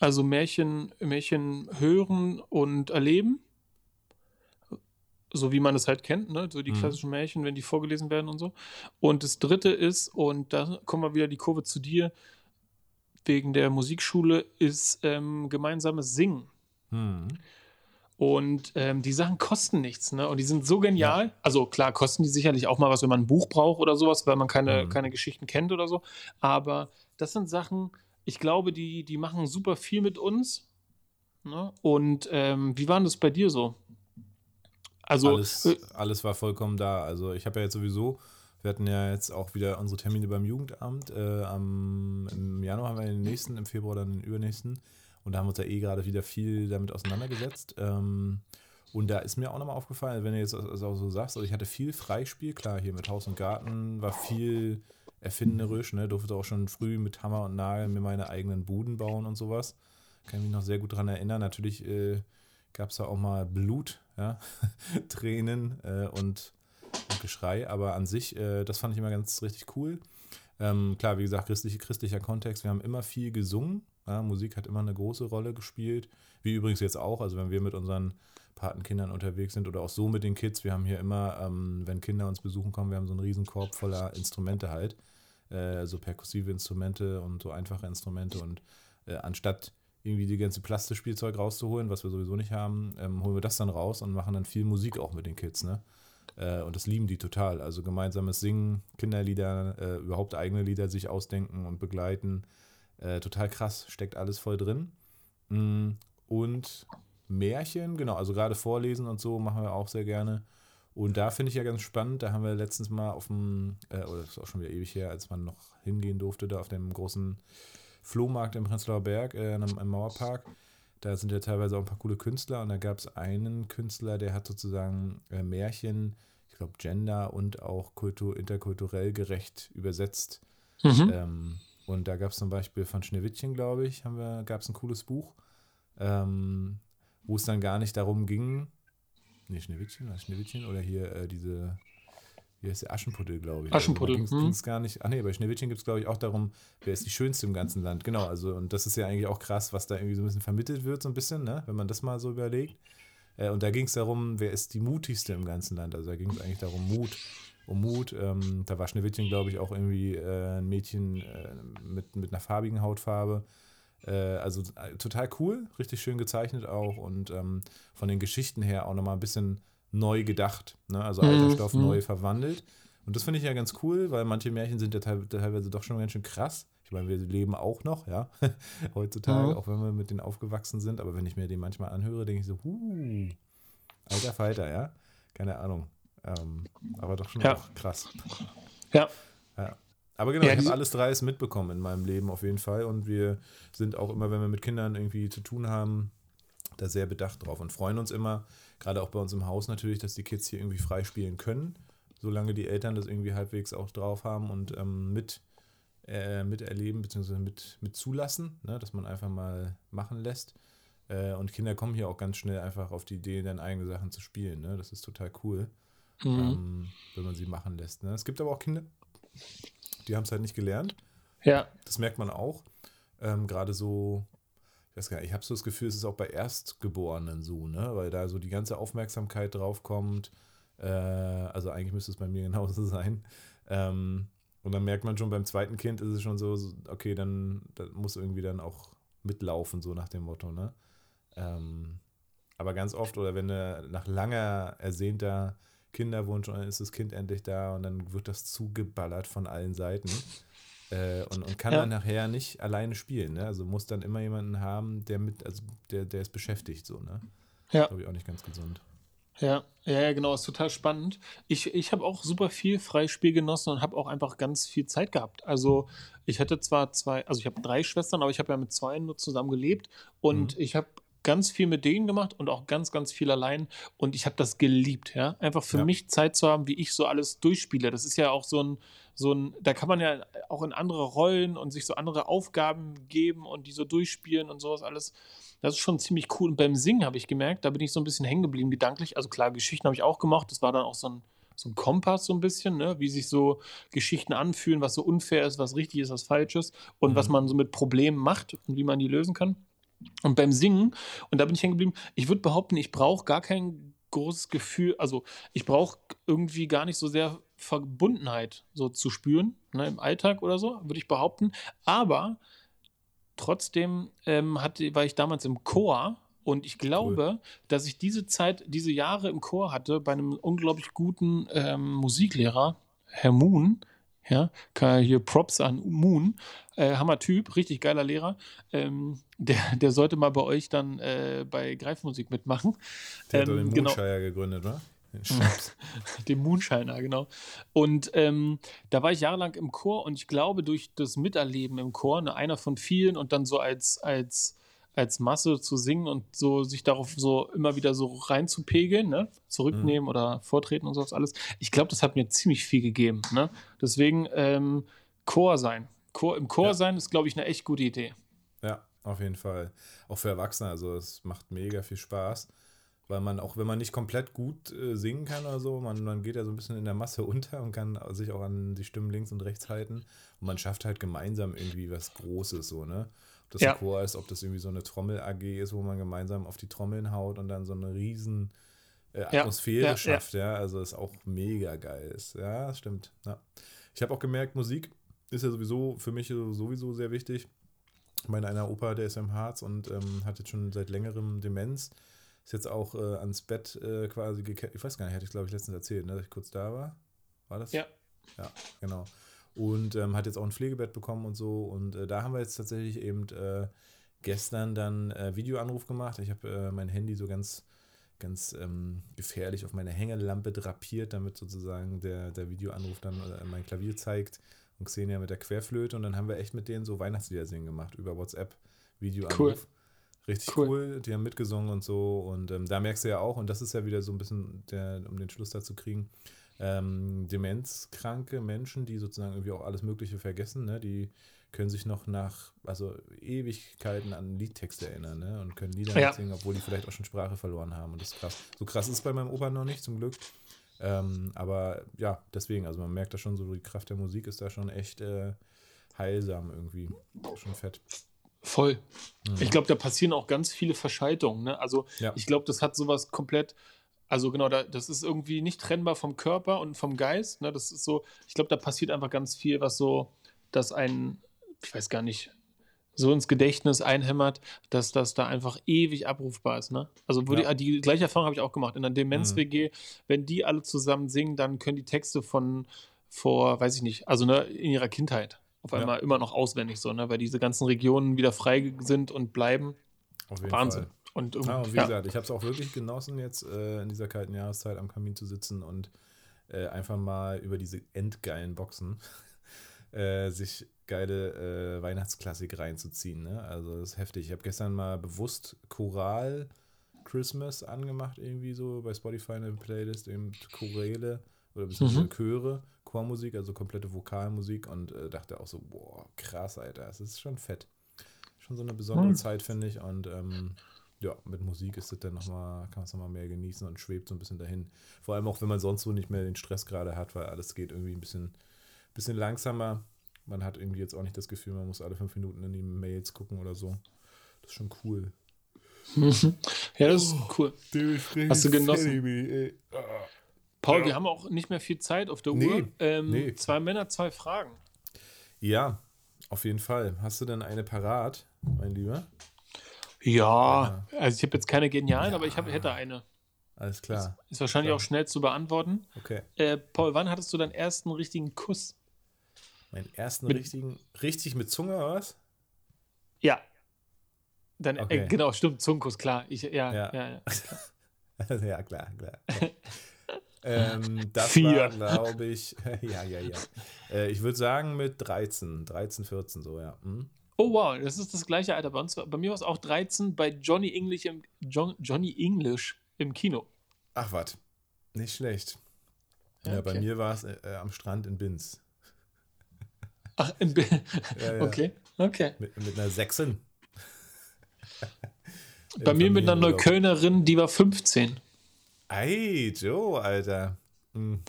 also Märchen, Märchen hören und erleben. So wie man es halt kennt, ne? so die mhm. klassischen Märchen, wenn die vorgelesen werden und so. Und das dritte ist, und da kommen wir wieder die Kurve zu dir, wegen der Musikschule, ist ähm, gemeinsames Singen. Mhm. Und ähm, die Sachen kosten nichts, ne? Und die sind so genial. Ja. Also klar, kosten die sicherlich auch mal was, wenn man ein Buch braucht oder sowas, weil man keine, mhm. keine Geschichten kennt oder so. Aber das sind Sachen, ich glaube, die, die machen super viel mit uns. Ne? Und ähm, wie war das bei dir so? Also alles, äh, alles war vollkommen da. Also ich habe ja jetzt sowieso, wir hatten ja jetzt auch wieder unsere Termine beim Jugendamt. Äh, am, Im Januar haben wir den nächsten, im Februar dann den übernächsten. Und da haben wir uns ja eh gerade wieder viel damit auseinandergesetzt. Ähm, und da ist mir auch nochmal aufgefallen, wenn du jetzt also auch so sagst, also ich hatte viel Freispiel, klar, hier mit Haus und Garten war viel erfinderisch, ne, durfte auch schon früh mit Hammer und Nagel mir meine eigenen Buden bauen und sowas. Kann mich noch sehr gut daran erinnern. Natürlich äh, gab es da auch mal Blut, ja, Tränen äh, und, und, Geschrei, aber an sich, äh, das fand ich immer ganz richtig cool. Ähm, klar, wie gesagt, christlich, christlicher Kontext, wir haben immer viel gesungen, ja, Musik hat immer eine große Rolle gespielt, wie übrigens jetzt auch. Also wenn wir mit unseren Patenkindern unterwegs sind oder auch so mit den Kids, wir haben hier immer, ähm, wenn Kinder uns besuchen kommen, wir haben so einen Riesenkorb voller Instrumente halt, äh, so perkussive Instrumente und so einfache Instrumente und äh, anstatt irgendwie die ganze Plastikspielzeug rauszuholen, was wir sowieso nicht haben, ähm, holen wir das dann raus und machen dann viel Musik auch mit den Kids, ne? Äh, und das lieben die total. Also gemeinsames Singen, Kinderlieder, äh, überhaupt eigene Lieder sich ausdenken und begleiten. Äh, total krass, steckt alles voll drin. Mm, und Märchen, genau, also gerade vorlesen und so machen wir auch sehr gerne. Und da finde ich ja ganz spannend, da haben wir letztens mal auf dem, äh, oder das ist auch schon wieder ewig her, als man noch hingehen durfte, da auf dem großen Flohmarkt im Prenzlauer Berg, äh, im Mauerpark. Da sind ja teilweise auch ein paar coole Künstler und da gab es einen Künstler, der hat sozusagen äh, Märchen, ich glaube Gender und auch kultur, interkulturell gerecht übersetzt. Mhm. Ähm, Und da gab es zum Beispiel von Schneewittchen, glaube ich, gab es ein cooles Buch, ähm, wo es dann gar nicht darum ging, nee, Schneewittchen, was Schneewittchen oder hier äh, diese, wie heißt der Aschenputtel, glaube ich. Aschenputtel. Also, ging es hm. gar nicht, ach nee, bei Schneewittchen gibt es, glaube ich, auch darum, wer ist die Schönste im ganzen Land. Genau, also und das ist ja eigentlich auch krass, was da irgendwie so ein bisschen vermittelt wird, so ein bisschen, ne, wenn man das mal so überlegt. Äh, und da ging es darum, wer ist die mutigste im ganzen Land. Also da ging es eigentlich darum, Mut um Mut. Ähm, da war Schneewittchen, glaube ich, auch irgendwie äh, ein Mädchen äh, mit, mit einer farbigen Hautfarbe. Äh, also äh, total cool, richtig schön gezeichnet auch und ähm, von den Geschichten her auch nochmal ein bisschen neu gedacht. Ne? Also alter mhm. Stoff mhm. neu verwandelt. Und das finde ich ja ganz cool, weil manche Märchen sind ja teilweise doch schon ganz schön krass. Ich meine, wir leben auch noch, ja, heutzutage, mhm. auch wenn wir mit denen aufgewachsen sind. Aber wenn ich mir den manchmal anhöre, denke ich so, huh, alter Falter, ja. Keine Ahnung. Ähm, aber doch schon ja. auch krass. Ja. ja. Aber genau, ja, ich habe alles Dreies mitbekommen in meinem Leben auf jeden Fall. Und wir sind auch immer, wenn wir mit Kindern irgendwie zu tun haben, da sehr bedacht drauf und freuen uns immer, gerade auch bei uns im Haus natürlich, dass die Kids hier irgendwie frei spielen können, solange die Eltern das irgendwie halbwegs auch drauf haben und ähm, mit, äh, miterleben bzw. Mit, mit zulassen, ne? dass man einfach mal machen lässt. Äh, und Kinder kommen hier auch ganz schnell einfach auf die Idee, dann eigene Sachen zu spielen. Ne? Das ist total cool mhm. ähm, wenn man sie machen lässt. Ne? Es gibt aber auch Kinder, die haben es halt nicht gelernt. Ja. Das merkt man auch. Ähm, Gerade so, ich weiß gar nicht, ich habe so das Gefühl, es ist auch bei Erstgeborenen so, ne? Weil da so die ganze Aufmerksamkeit drauf kommt. Äh, also eigentlich müsste es bei mir genauso sein. Ähm, und dann merkt man schon beim zweiten Kind ist es schon so, okay, dann, dann muss irgendwie dann auch mitlaufen, so nach dem Motto, ne? Ähm, aber ganz oft, oder wenn du nach langer, ersehnter Kinderwunsch und dann ist das Kind endlich da und dann wird das zugeballert von allen Seiten. Äh, und, und kann ja. dann nachher nicht alleine spielen. Ne? Also muss dann immer jemanden haben, der mit, also der, der ist beschäftigt, so, ne? Ja. Glaube ich auch nicht ganz gesund. Ja, ja, genau, ist total spannend. Ich, ich habe auch super viel Freispiel genossen und habe auch einfach ganz viel Zeit gehabt. Also ich hatte zwar zwei, also ich habe drei Schwestern, aber ich habe ja mit zwei nur zusammen gelebt und mhm. ich habe ganz viel mit denen gemacht und auch ganz, ganz viel allein. Und ich habe das geliebt, ja. Einfach für ja. mich Zeit zu haben, wie ich so alles durchspiele. Das ist ja auch so ein, so ein, da kann man ja auch in andere Rollen und sich so andere Aufgaben geben und die so durchspielen und sowas alles. Das ist schon ziemlich cool. Und beim Singen habe ich gemerkt, da bin ich so ein bisschen hängen geblieben, gedanklich. Also klar, Geschichten habe ich auch gemacht. Das war dann auch so ein, so ein Kompass so ein bisschen, ne? wie sich so Geschichten anfühlen, was so unfair ist, was richtig ist, was falsch ist und mhm. was man so mit Problemen macht und wie man die lösen kann. Und beim Singen, und da bin ich hängen geblieben, ich würde behaupten, ich brauche gar kein großes Gefühl, also ich brauche irgendwie gar nicht so sehr Verbundenheit so zu spüren, ne, im Alltag oder so, würde ich behaupten. Aber trotzdem ähm, hatte, war ich damals im Chor und ich glaube, cool. dass ich diese Zeit, diese Jahre im Chor hatte bei einem unglaublich guten ähm, Musiklehrer, Herr Moon, ja, hier Props an Moon. Äh, Hammer Typ, richtig geiler Lehrer. Ähm, der, der sollte mal bei euch dann äh, bei Greifmusik mitmachen. Der ähm, hat den genau. Moonshire gegründet, wa? Den Moonshiner, genau. Und ähm, da war ich jahrelang im Chor und ich glaube, durch das Miterleben im Chor, ne, einer von vielen und dann so als, als als Masse zu singen und so sich darauf so immer wieder so reinzupegeln, ne? zurücknehmen mhm. oder vortreten und sowas alles. Ich glaube, das hat mir ziemlich viel gegeben. Ne? Deswegen ähm, Chor sein. Chor, Im Chor ja. sein ist, glaube ich, eine echt gute Idee. Ja, auf jeden Fall. Auch für Erwachsene. Also es macht mega viel Spaß. Weil man, auch wenn man nicht komplett gut äh, singen kann oder so, man, man geht ja so ein bisschen in der Masse unter und kann sich auch an die Stimmen links und rechts halten. Und man schafft halt gemeinsam irgendwie was Großes so, ne? Das ja. ein Chor ist, ob das irgendwie so eine Trommel-AG ist, wo man gemeinsam auf die Trommeln haut und dann so eine riesen äh, Atmosphäre ja, schafft, ja. Also ist auch mega geil ist. Ja, das stimmt. Ich habe auch gemerkt, Musik ist ja sowieso für mich sowieso sehr wichtig. Meine einer Opa, der ist im Harz und ähm, hat jetzt schon seit längerem Demenz. Ist jetzt auch äh, ans Bett äh, quasi gekettet. Ich weiß gar nicht, hatte ich glaube ich letztens erzählt, ne, dass ich kurz da war. War das? Ja. Ja, genau und ähm, hat jetzt auch ein Pflegebett bekommen und so. Und äh, da haben wir jetzt tatsächlich eben äh, gestern dann äh, Videoanruf gemacht. Ich habe äh, mein Handy so ganz, ganz ähm, gefährlich auf meine Hängelampe drapiert, damit sozusagen der, der Videoanruf dann äh, mein Klavier zeigt und Xenia mit der Querflöte. Und dann haben wir echt mit denen so Weihnachtslieder singen gemacht über WhatsApp Videoanruf. Cool. Richtig cool. cool. Die haben mitgesungen und so. Und ähm, da merkst du ja auch, und das ist ja wieder so ein bisschen, der, um den Schluss da zu kriegen, ähm, demenzkranke Menschen, die sozusagen irgendwie auch alles Mögliche vergessen, ne? die können sich noch nach, also Ewigkeiten an Liedtexte erinnern, ne? Und können Lieder Ja. singen, obwohl die vielleicht auch schon Sprache verloren haben. Und das ist krass. So krass ist es bei meinem Opa noch nicht, zum Glück. Ähm, aber ja, deswegen, also man merkt da schon so, die Kraft der Musik ist da schon echt äh, heilsam irgendwie. Schon fett. Voll. Ich glaube, da passieren auch ganz viele Verschaltungen. Ne? Also Ja. ich glaube, das hat sowas komplett, also genau, da, das ist irgendwie nicht trennbar vom Körper und vom Geist. Ne? Das ist so, ich glaube, da passiert einfach ganz viel, was so, dass ein, ich weiß gar nicht, so ins Gedächtnis einhämmert, dass das da einfach ewig abrufbar ist. Ne? Also Ja. die, die gleiche Erfahrung habe ich auch gemacht. In der Demenz-WG, wenn die alle zusammen singen, dann können die Texte von vor, weiß ich nicht, also ne, in ihrer Kindheit auf Ja. einmal immer noch auswendig so, ne? weil diese ganzen Regionen wieder frei sind und bleiben. Wahnsinn. Fall. Und, und wie ja. gesagt, ich habe es auch wirklich genossen, jetzt äh, in dieser kalten Jahreszeit am Kamin zu sitzen und äh, einfach mal über diese endgeilen Boxen äh, sich geile äh, Weihnachtsklassik reinzuziehen. Ne? Also das ist heftig. Ich habe gestern mal bewusst Choral Christmas angemacht, irgendwie so bei Spotify eine Playlist, eben Choräle oder beziehungsweise Mhm. Chöre, Chormusik, also komplette Vokalmusik und äh, dachte auch so, boah, krass, Alter, das ist schon fett. Schon so eine besondere Mhm. Zeit, finde ich. Und ähm, ja, mit Musik ist es dann nochmal, kann man es nochmal mehr genießen und schwebt so ein bisschen dahin. Vor allem auch, wenn man sonst so nicht mehr den Stress gerade hat, weil alles geht irgendwie ein bisschen, bisschen langsamer. Man hat irgendwie jetzt auch nicht das Gefühl, man muss alle fünf Minuten in die Mails gucken oder so. Das ist schon cool. ja, das ist cool. Hast du genossen? Paul, Ja. wir haben auch nicht mehr viel Zeit auf der Nee, Uhr. Ähm, nee. Zwei Männer, zwei Fragen. Ja, auf jeden Fall. Hast du denn eine parat, mein Lieber? Ja, also ich habe jetzt keine genialen, aber ich hab, hätte eine. Alles klar. Ist wahrscheinlich Ja. auch schnell zu beantworten. Okay. Äh, Paul, wann hattest du deinen ersten richtigen Kuss? Meinen ersten Mit- richtigen, richtig mit Zunge oder was? Ja. Dann, Okay. äh, genau, stimmt, Zungenkuss, klar. Ich, ja, Ja. ja. Ja, ja. ja, klar, klar. ähm, das Vier. glaube ich, ja, ja, ja. Äh, ich würde sagen mit 13, 13, 14 so, ja. Hm? Oh wow, das ist das gleiche Alter. Bei, uns, bei mir war es auch 13 bei Johnny English im, John, Johnny English im Kino. Ach, was. Nicht schlecht. Ja, bei mir war es äh, am Strand in Binz. Ach, im Bi- Ja, ja. okay, okay. Mit, mit einer Sechsen. Bei mir mit einer. Neuköllnerin, die war 15. Ey, Joe, Alter. Mhm,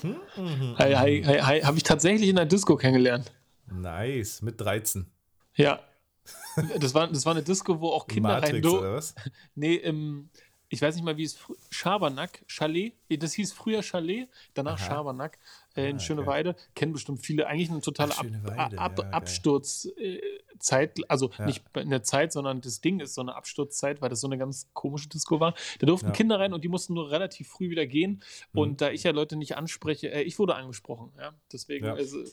hi, hi, Habe ich tatsächlich in der Disco kennengelernt. Nice, mit 13. Ja. Das war, das war eine Disco, wo auch Kinder rein Matrix, durften. oder was? Nee, im, ich weiß nicht mal, wie es Schabernack, Chalet, das hieß früher Chalet, danach Aha. Schabernack äh, in Ah, Schöneweide. Kennen bestimmt viele. Eigentlich eine totale Ab, Ab, ja. Absturzzeit. Also Ja. nicht in der Zeit, sondern das Ding ist so eine Absturzzeit, weil das so eine ganz komische Disco war. Da durften Ja. Mhm. Kinder rein und die mussten nur relativ früh wieder gehen. Und da ich ja Leute nicht anspreche, äh, ich wurde angesprochen. Ja? Deswegen, also,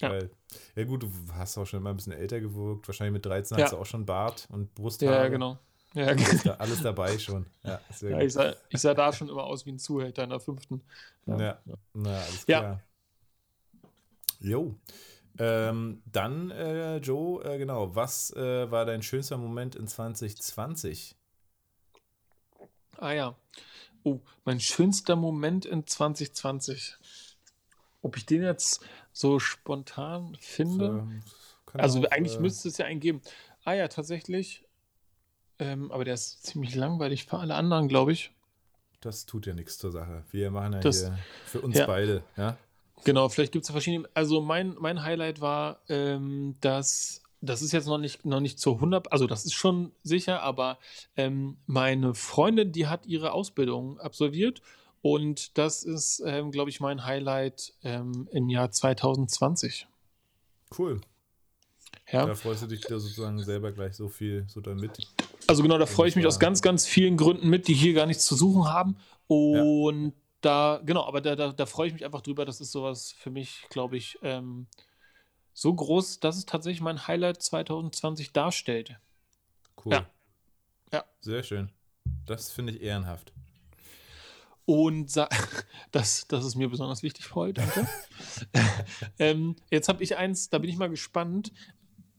Ja. Geil. Ja, gut, du hast auch schon immer ein bisschen älter gewirkt. Wahrscheinlich mit 13 Ja. hast du auch schon Bart und Brusthaare. ja, genau. Ja, Alles, da, alles dabei schon. Ja, sehr ja, ich, sah, ich sah da schon immer aus wie ein Zuhälter in der fünften. Ja, na, alles Ja. klar. Jo. Ähm, dann, äh, Joe, äh, genau, was äh, war dein schönster Moment in 2020? Ah ja. Oh, mein schönster Moment in 2020. Ob ich den jetzt so spontan finde? Ähm, kann also auch, eigentlich äh, müsste es ja einen geben. Ah ja, tatsächlich. Ähm, aber der ist ziemlich langweilig für alle anderen, glaube ich. Das tut ja nichts zur Sache. Wir machen ja Das- hier für uns ja. beide, ja? Genau, vielleicht gibt es ja verschiedene. Also mein, mein Highlight war, ähm, dass das ist jetzt noch nicht, noch nicht zu 100, also das ist schon sicher, aber ähm, meine Freundin, die hat ihre Ausbildung absolviert und das ist, ähm, glaube ich, mein Highlight ähm, im Jahr 2020. Cool. Ja, Da freust du dich da sozusagen selber gleich so viel so damit. also genau, da freue ich mich aus ganz, ganz vielen Gründen mit, die hier gar nichts zu suchen haben und da, genau, aber da, da, da freue ich mich einfach drüber, das ist sowas für mich, glaube ich, ähm, so groß, dass es tatsächlich mein Highlight 2020 darstellt. Cool. Ja. Ja. Sehr schön. Das finde ich ehrenhaft. Und das, das ist mir besonders wichtig, Paul, danke. ähm, jetzt habe ich eins, da bin ich mal gespannt.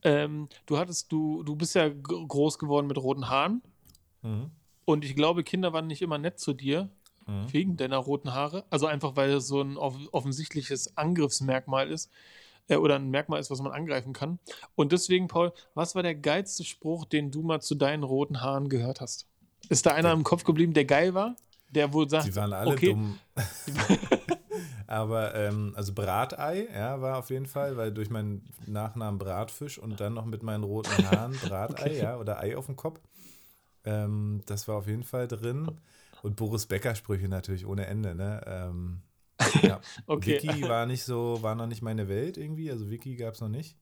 Ähm, du hattest, du, du bist ja groß geworden mit roten Haaren Mhm. und ich glaube, Kinder waren nicht immer nett zu dir Mhm. wegen deiner roten Haare. Also einfach, weil es so ein off offensichtliches Angriffsmerkmal ist. äh, oder ein Merkmal ist, was man angreifen kann. Und deswegen, Paul, was war der geilste Spruch, den du mal zu deinen roten Haaren gehört hast? Ist da einer im Kopf geblieben, der geil war? Der wohl sagt, Die waren alle okay, dumm. Aber ähm, also Bratei, ja, war auf jeden Fall, weil durch meinen Nachnamen Bratfisch und dann noch mit meinen roten Haaren Bratei, Okay. ja, oder Ei auf dem Kopf. Ähm, das war auf jeden Fall drin. Und Boris Becker Sprüche natürlich ohne Ende, ne? Ähm, ja. Okay. Wiki war nicht so, war noch nicht meine Welt irgendwie, also Wiki gab es noch nicht.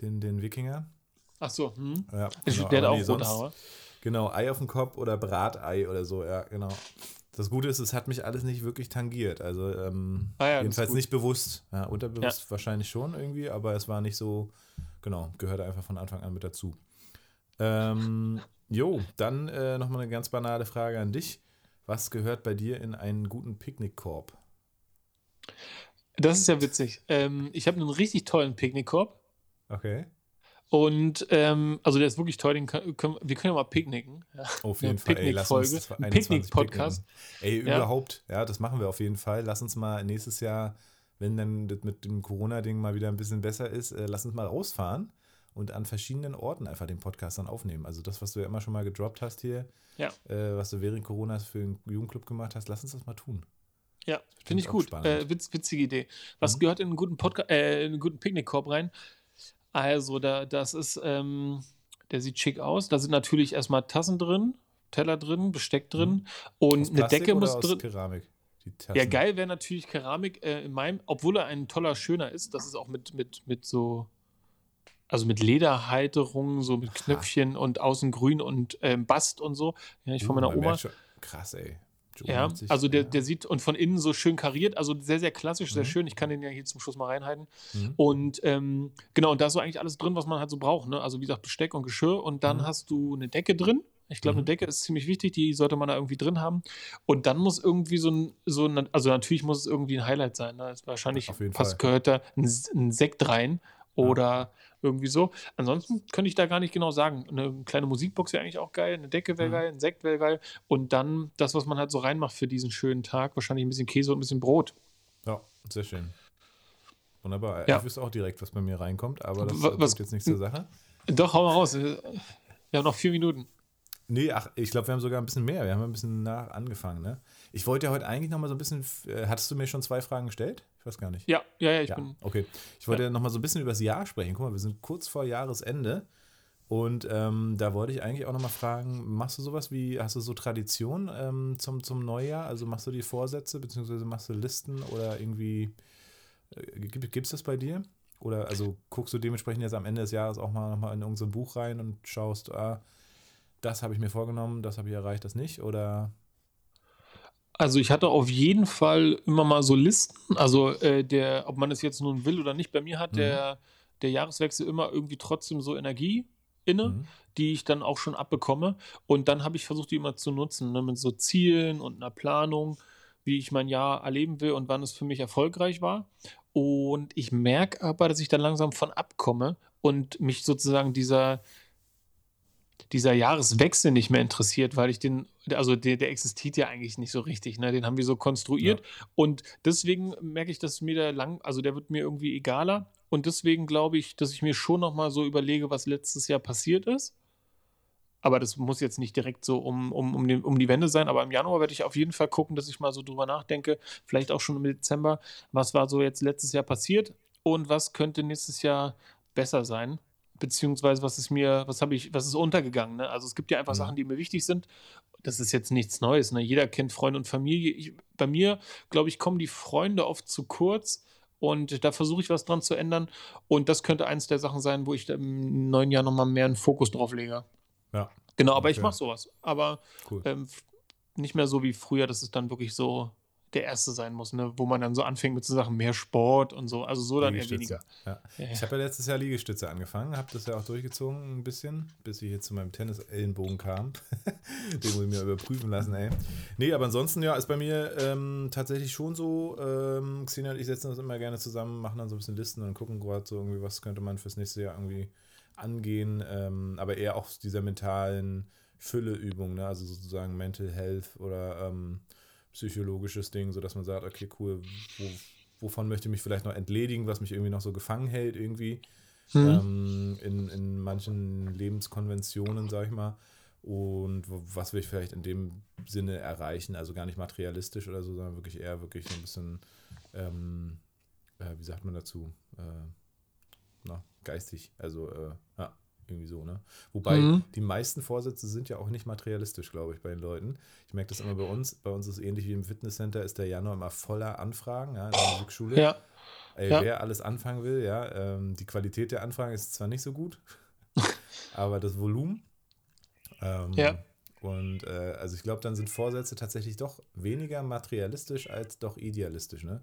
Den, den Wikinger. ach so, hm. Ja, der genau, hat aber auch nee, rote Haare. Genau, Ei auf dem Kopf oder Bratei oder so, ja, genau. Das Gute ist, es hat mich alles nicht wirklich tangiert. Also ähm, Ah ja, jedenfalls nicht bewusst. Ja, unterbewusst wahrscheinlich schon irgendwie, aber es war nicht so, genau, gehörte einfach von Anfang an mit dazu. Ähm, jo, dann äh, nochmal eine ganz banale Frage an dich. Was gehört bei dir in einen guten Picknickkorb? Das ist ja witzig. Ähm, ich habe einen richtig tollen Picknickkorb. Okay. Und ähm, also der ist wirklich toll, den können, können, wir können ja mal picknicken. Ja. Auf jeden Fall. Ey, lass uns Picknickfolge, ein 21 Picknick-Podcast. Ey, Ja. überhaupt, ja, das machen wir auf jeden Fall. Lass uns mal nächstes Jahr, wenn dann das mit dem Corona-Ding mal wieder ein bisschen besser ist, äh, lass uns mal rausfahren und an verschiedenen Orten einfach den Podcast dann aufnehmen. Also das, was du ja immer schon mal gedroppt hast hier, Ja. äh, was du während Corona für einen Jugendclub gemacht hast, lass uns das mal tun. Ja, Finde ich gut. Äh, witz, witzige Idee. Was Mhm. gehört in einen guten Podcast, äh, in einen guten Picknickkorb rein? Also, da, das ist, ähm, der sieht schick aus. Da sind natürlich erstmal Tassen drin, Teller drin, Besteck drin und Mhm. Aus eine Decke muss drin. Keramik. Ja, geil wäre natürlich Keramik äh, in meinem, obwohl er ein toller, schöner ist. Das ist auch mit, mit, mit so, also mit Lederhalterung, so mit Knöpfchen und außen grün und ähm, Bast und so. Ja, ich von Uh, meiner man Oma. schon- Krass, ey. Ja, also der, ja. der sieht und von innen so schön kariert, also sehr, sehr klassisch, sehr Mhm. schön. Ich kann den ja hier zum Schluss mal reinhalten. Mhm. Und ähm, genau, und da ist so eigentlich alles drin, was man halt so braucht. Ne? Also wie gesagt, Besteck und Geschirr. Und dann Mhm. hast du eine Decke drin. Ich glaube, Mhm. eine Decke ist ziemlich wichtig, die sollte man da irgendwie drin haben. Und dann muss irgendwie so ein, so ein also natürlich muss es irgendwie ein Highlight sein. Ne? Ist wahrscheinlich fast Fall. gehört da ein, ein Sekt rein oder irgendwie so. Ansonsten könnte ich da gar nicht genau sagen. Eine kleine Musikbox wäre eigentlich auch geil, eine Decke wäre Mhm. geil, ein Sekt wäre geil. Und dann das, was man halt so reinmacht für diesen schönen Tag, wahrscheinlich ein bisschen Käse und ein bisschen Brot. Ja, sehr schön. Wunderbar. Ja. Ich wüsste auch direkt, was bei mir reinkommt, aber das Wa- was- jetzt nichts zur Sache. Doch, hau mal raus. Wir haben noch vier Minuten. Nee, ach, ich glaube, wir haben sogar ein bisschen mehr. Wir haben ein bisschen nach angefangen, ne? Ich wollte ja heute eigentlich noch mal so ein bisschen. Äh, hattest du mir schon zwei Fragen gestellt? Ich weiß gar nicht. Ja, ja, ja, ich ja, bin. okay. Ich wollte ja. noch mal so ein bisschen über das Jahr sprechen. Guck mal, wir sind kurz vor Jahresende. Und ähm, da wollte ich eigentlich auch noch mal fragen, machst du sowas wie, hast du so Tradition ähm, zum, zum Neujahr? Also machst du die Vorsätze, beziehungsweise machst du Listen oder irgendwie, äh, gibt es das bei dir? Oder also guckst du dementsprechend jetzt am Ende des Jahres auch mal noch mal in irgendein Buch rein und schaust, ah, das habe ich mir vorgenommen, das habe ich erreicht, das nicht? Oder Also ich hatte auf jeden Fall immer mal so Listen. Also äh, der, ob man es jetzt nun will oder nicht, bei mir hat Mhm. der, der Jahreswechsel immer irgendwie trotzdem so Energie inne, Mhm. die ich dann auch schon abbekomme. Und dann habe ich versucht, die immer zu nutzen, ne, mit so Zielen und einer Planung, wie ich mein Jahr erleben will und wann es für mich erfolgreich war. Und ich merke aber, dass ich dann langsam von abkomme und mich sozusagen dieser, dieser Jahreswechsel nicht mehr interessiert, weil ich den, also der, der existiert ja eigentlich nicht so richtig, ne? Den haben wir so konstruiert. Und deswegen merke ich, dass mir der lang, also der wird mir irgendwie egaler. Und deswegen glaube ich, dass ich mir schon nochmal so überlege, was letztes Jahr passiert ist. Aber das muss jetzt nicht direkt so um, um, um, den, um die Wende sein. Aber im Januar werde ich auf jeden Fall gucken, dass ich mal so drüber nachdenke, vielleicht auch schon im Dezember, was war so jetzt letztes Jahr passiert und was könnte nächstes Jahr besser sein. Beziehungsweise was ist mir, was habe ich, was ist untergegangen? Ne? Also es gibt ja einfach Mhm. Sachen, die mir wichtig sind. Das ist jetzt nichts Neues. Ne? Jeder kennt Freunde und Familie. Ich, bei mir, glaube ich, kommen die Freunde oft zu kurz. Und da versuche ich was dran zu ändern. Und das könnte eins der Sachen sein, wo ich im neuen Jahr nochmal mehr einen Fokus drauf lege. Ja. Genau, aber ich Okay. mache sowas. Aber Cool. ähm, nicht mehr so wie früher, dass es dann wirklich so der Erste sein muss, ne? wo man dann so anfängt mit so Sachen, mehr Sport und so. Also so dann eher weniger. Ja. Ja. Ich habe ja letztes Jahr Liegestütze angefangen, habe das ja auch durchgezogen ein bisschen, bis ich jetzt zu meinem Tennis-Ellenbogen kam. Den muss ich mir überprüfen lassen, ey. Nee, aber ansonsten, ja, ist bei mir ähm, tatsächlich schon so, ähm, Xenia und ich setzen uns immer gerne zusammen, machen dann so ein bisschen Listen und gucken gerade so irgendwie, was könnte man fürs nächste Jahr irgendwie angehen, ähm, aber eher auch dieser mentalen Fülleübung, ne? also sozusagen Mental Health oder ähm, psychologisches Ding, sodass man sagt, okay, cool, wo, wovon möchte ich mich vielleicht noch entledigen, was mich irgendwie noch so gefangen hält, irgendwie. Mhm. Ähm, in, in manchen Lebenskonventionen, sag ich mal. Und was will ich vielleicht in dem Sinne erreichen? Also gar nicht materialistisch oder so, sondern wirklich eher wirklich so ein bisschen, ähm, äh, wie sagt man dazu? Äh, na, geistig. Also, äh, ja, irgendwie so, ne? Wobei mhm. die meisten Vorsätze sind ja auch nicht materialistisch, glaube ich, bei den Leuten. Ich merke das immer bei uns. Bei uns ist es ähnlich wie im Fitnesscenter, ist der Januar immer voller Anfragen, ja, in der Musikschule. Ja. Ey, ja. Wer alles anfangen will, ja, ähm, die Qualität der Anfragen ist zwar nicht so gut, aber das Volumen. Ähm, ja. Und äh, also ich glaube, dann sind Vorsätze tatsächlich doch weniger materialistisch als doch idealistisch, ne?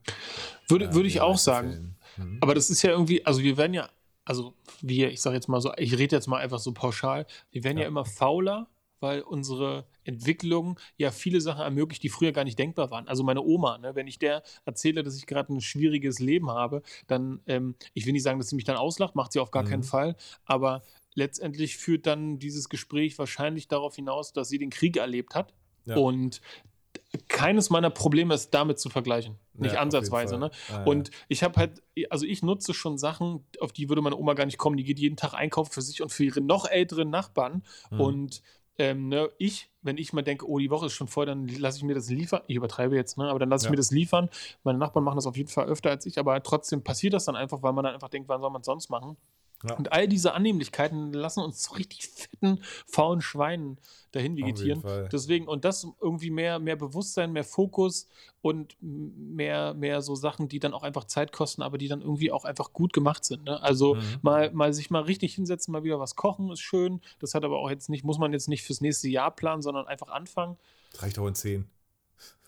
Würde, äh, würde ich auch sagen. Mhm. Aber das ist ja irgendwie, also wir werden ja also wir, ich sage jetzt mal so, ich rede jetzt mal einfach so pauschal, wir werden ja, ja immer fauler, weil unsere Entwicklung ja viele Sachen ermöglicht, die früher gar nicht denkbar waren. Also meine Oma, ne, wenn ich der erzähle, dass ich gerade ein schwieriges Leben habe, dann, ähm, ich will nicht sagen, dass sie mich dann auslacht, macht sie auf gar mhm. keinen Fall, aber letztendlich führt dann dieses Gespräch wahrscheinlich darauf hinaus, dass sie den Krieg erlebt hat. Ja. Und keines meiner Probleme ist damit zu vergleichen. Nicht ja, ansatzweise. Ne? Ah, und ja. ich habe halt, also ich nutze schon Sachen, auf die würde meine Oma gar nicht kommen. Die geht jeden Tag einkaufen für sich und für ihre noch älteren Nachbarn. Mhm. Und ähm, ne, ich, wenn ich mal denke, oh, die Woche ist schon voll, dann lasse ich mir das liefern. Ich übertreibe jetzt, ne? aber dann lasse ich ja. mir das liefern. Meine Nachbarn machen das auf jeden Fall öfter als ich, aber trotzdem passiert das dann einfach, weil man dann einfach denkt, wann soll man es sonst machen? Ja. Und all diese Annehmlichkeiten lassen uns so richtig fetten, faulen Schweinen dahin vegetieren. Deswegen, und das irgendwie mehr, mehr Bewusstsein, mehr Fokus und mehr, mehr so Sachen, die dann auch einfach Zeit kosten, aber die dann irgendwie auch einfach gut gemacht sind. Ne? Also mhm. mal, mal sich mal richtig hinsetzen, mal wieder was kochen, ist schön. Das hat aber auch jetzt nicht, muss man jetzt nicht fürs nächste Jahr planen, sondern einfach anfangen. Reicht auch in zehn.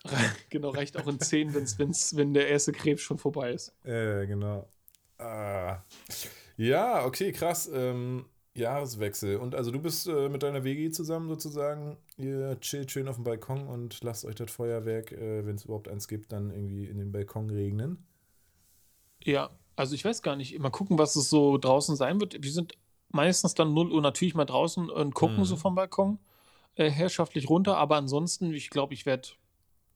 genau, reicht auch in zehn, wenn's, wenn's, wenn der erste Krebs schon vorbei ist. Äh, genau. Ah. Ja, okay, krass. Ähm, Jahreswechsel. Und also du bist äh, mit deiner WG zusammen sozusagen. Ihr chillt schön auf dem Balkon und lasst euch das Feuerwerk, äh, wenn es überhaupt eins gibt, dann irgendwie in den Balkon regnen. Ja, also ich weiß gar nicht. Mal gucken, was es so draußen sein wird. Wir sind meistens dann 0 Uhr natürlich mal draußen und gucken mhm. so vom Balkon äh, herrschaftlich runter. Aber ansonsten, ich glaube, ich werde,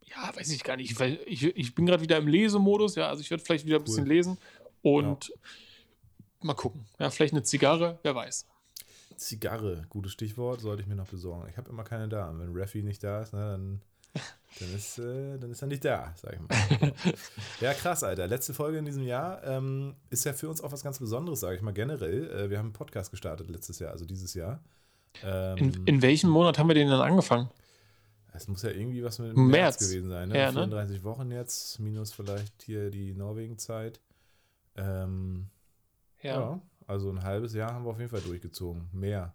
ja, weiß ich gar nicht. Ich, ich bin gerade wieder im Lesemodus. Ja, also ich werde vielleicht wieder ein cool. bisschen lesen. Und ja mal gucken. Ja, vielleicht eine Zigarre, wer weiß. Zigarre, gutes Stichwort, sollte ich mir noch besorgen. Ich habe immer keine da. Und wenn Raffi nicht da ist, ne, dann, dann, ist, äh, dann ist er nicht da, sag ich mal. ja, krass, Alter. Letzte Folge in diesem Jahr ähm, ist ja für uns auch was ganz Besonderes, sage ich mal generell. Äh, wir haben einen Podcast gestartet letztes Jahr, also dieses Jahr. Ähm, in, in welchem Monat haben wir den dann angefangen? Es muss ja irgendwie was mit März, März gewesen sein. Ne? Ja, 34 ne? Wochen jetzt, minus vielleicht hier die Norwegen-Zeit. Ähm, ja. ja. Also ein halbes Jahr haben wir auf jeden Fall durchgezogen. Mehr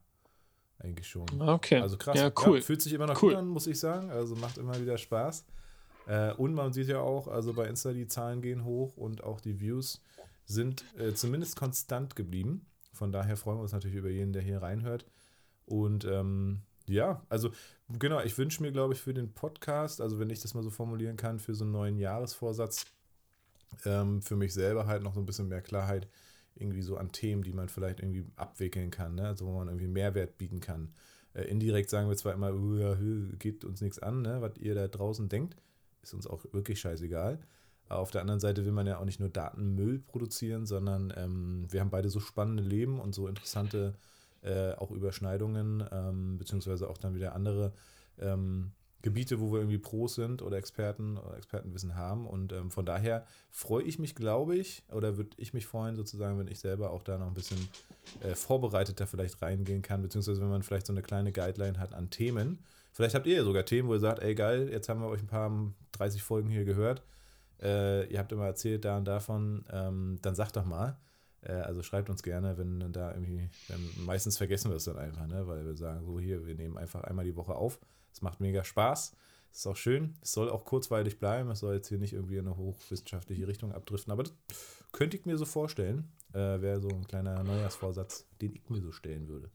eigentlich schon. Okay. Also krass. Ja, cool. Ja, fühlt sich immer noch cool. gut an, muss ich sagen. Also macht immer wieder Spaß. Äh, und man sieht ja auch, also bei Insta die Zahlen gehen hoch und auch die Views sind äh, zumindest konstant geblieben. Von daher freuen wir uns natürlich über jeden, der hier reinhört. Und ähm, ja, also genau, ich wünsche mir, glaube ich, für den Podcast, also wenn ich das mal so formulieren kann, für so einen neuen Jahresvorsatz, ähm, für mich selber halt noch so ein bisschen mehr Klarheit irgendwie so an Themen, die man vielleicht irgendwie abwickeln kann, ne? also wo man irgendwie Mehrwert bieten kann. Äh, indirekt sagen wir zwar immer, uh, geht uns nichts an, ne? was ihr da draußen denkt, ist uns auch wirklich scheißegal. Aber auf der anderen Seite will man ja auch nicht nur Datenmüll produzieren, sondern ähm, wir haben beide so spannende Leben und so interessante äh, auch Überschneidungen, ähm, beziehungsweise auch dann wieder andere ähm, Gebiete, wo wir irgendwie Pros sind oder Experten oder Expertenwissen haben. Und ähm, von daher freue ich mich, glaube ich, oder würde ich mich freuen, sozusagen, wenn ich selber auch da noch ein bisschen äh, vorbereiteter vielleicht reingehen kann, beziehungsweise wenn man vielleicht so eine kleine Guideline hat an Themen. Vielleicht habt ihr ja sogar Themen, wo ihr sagt, ey geil, jetzt haben wir euch ein paar 30 Folgen hier gehört. Äh, ihr habt immer erzählt da und davon, ähm, dann sagt doch mal. Äh, also schreibt uns gerne, wenn da irgendwie, meistens vergessen wir es dann einfach, ne? weil wir sagen, so hier, wir nehmen einfach einmal die Woche auf es macht mega Spaß. Es ist auch schön. Es soll auch kurzweilig bleiben. Es soll jetzt hier nicht irgendwie in eine hochwissenschaftliche Richtung abdriften. Aber das könnte ich mir so vorstellen. Äh, Wäre so ein kleiner Neujahrsvorsatz, den ich mir so stellen würde.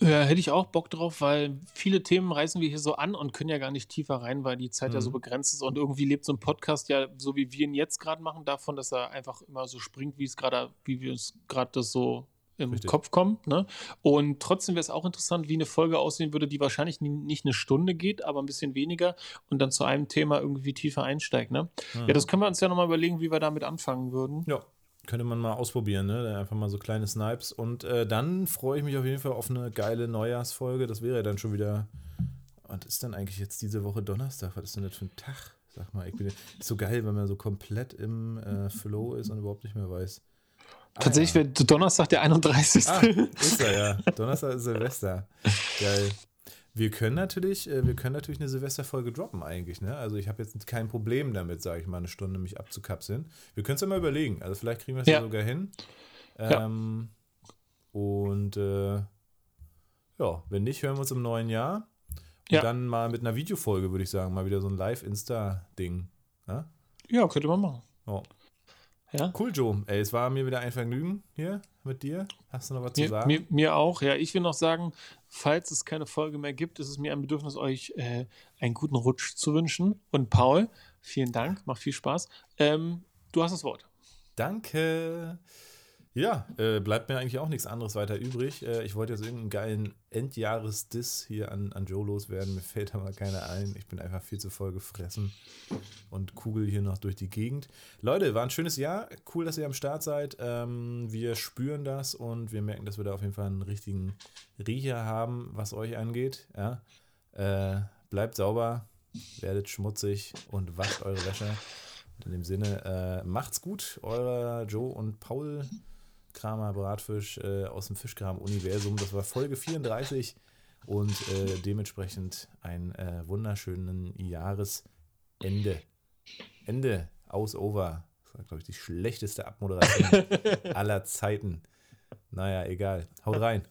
Ja, hätte ich auch Bock drauf, weil viele Themen reißen wir hier so an und können ja gar nicht tiefer rein, weil die Zeit mhm. ja so mhm. begrenzt ist. Und irgendwie lebt so ein Podcast ja, so wie wir ihn jetzt gerade machen, davon, dass er einfach immer so springt, wie es gerade, wie wir es gerade das so im Richtig. Kopf kommt. Ne? Und trotzdem wäre es auch interessant, wie eine Folge aussehen würde, die wahrscheinlich nicht eine Stunde geht, aber ein bisschen weniger und dann zu einem Thema irgendwie tiefer einsteigt. Ne? Mhm. Ja, das können wir uns ja nochmal überlegen, wie wir damit anfangen würden. Ja, könnte man mal ausprobieren, ne? Einfach mal so kleine Snipes. Und äh, dann freue ich mich auf jeden Fall auf eine geile Neujahrsfolge. Das wäre dann schon wieder. Was ist denn eigentlich jetzt diese Woche Donnerstag? Was ist denn das für ein Tag? Sag mal, ich bin so geil, wenn man so komplett im äh, Flow ist und überhaupt nicht mehr weiß. Tatsächlich ah, ja. wäre Donnerstag der 31. Ah, ist er ja. Donnerstag ist Silvester. Geil. Wir können natürlich, äh, wir können natürlich eine Silvesterfolge droppen eigentlich, ne? Also ich habe jetzt kein Problem damit, sage ich mal, eine Stunde mich abzukapseln. Wir können es ja mal überlegen. Also vielleicht kriegen wir es ja. ja. sogar hin. Ähm, ja. Und äh, ja, wenn nicht, hören wir uns im neuen Jahr. Und ja. dann mal mit einer Videofolge, würde ich sagen, mal wieder so ein Live-Insta-Ding. Ja? ja, könnte man machen. Oh. Ja? Cool, Joe. Ey, es war mir wieder ein Vergnügen hier mit dir. Hast du noch was mir, zu sagen? Mir, mir, auch, ja. Ich will noch sagen, falls es keine Folge mehr gibt, ist es mir ein Bedürfnis, euch äh, einen guten Rutsch zu wünschen. Und Paul, vielen Dank, macht viel Spaß. Ähm, du hast das Wort. Danke. Ja, äh, bleibt mir eigentlich auch nichts anderes weiter übrig. Äh, ich wollte jetzt irgendeinen geilen Endjahres-Diss hier an, an Joe loswerden. Mir fällt aber keiner ein. Ich bin einfach viel zu voll gefressen und kugel hier noch durch die Gegend. Leute, war ein schönes Jahr. Cool, dass ihr am Start seid. Ähm, wir spüren das und wir merken, dass wir da auf jeden Fall einen richtigen Riecher haben, was euch angeht. Ja? Äh, bleibt sauber, werdet schmutzig und wascht eure Wäsche. In dem Sinne, äh, macht's gut, euer Joe und Paul. Kramer Bratfisch äh, aus dem Fischkram-Universum. Das war Folge 34 und äh, dementsprechend ein äh, wunderschönen Jahresende. Ende, aus, over. Das war, glaube ich, die schlechteste Abmoderation aller Zeiten. Naja, egal. Haut rein.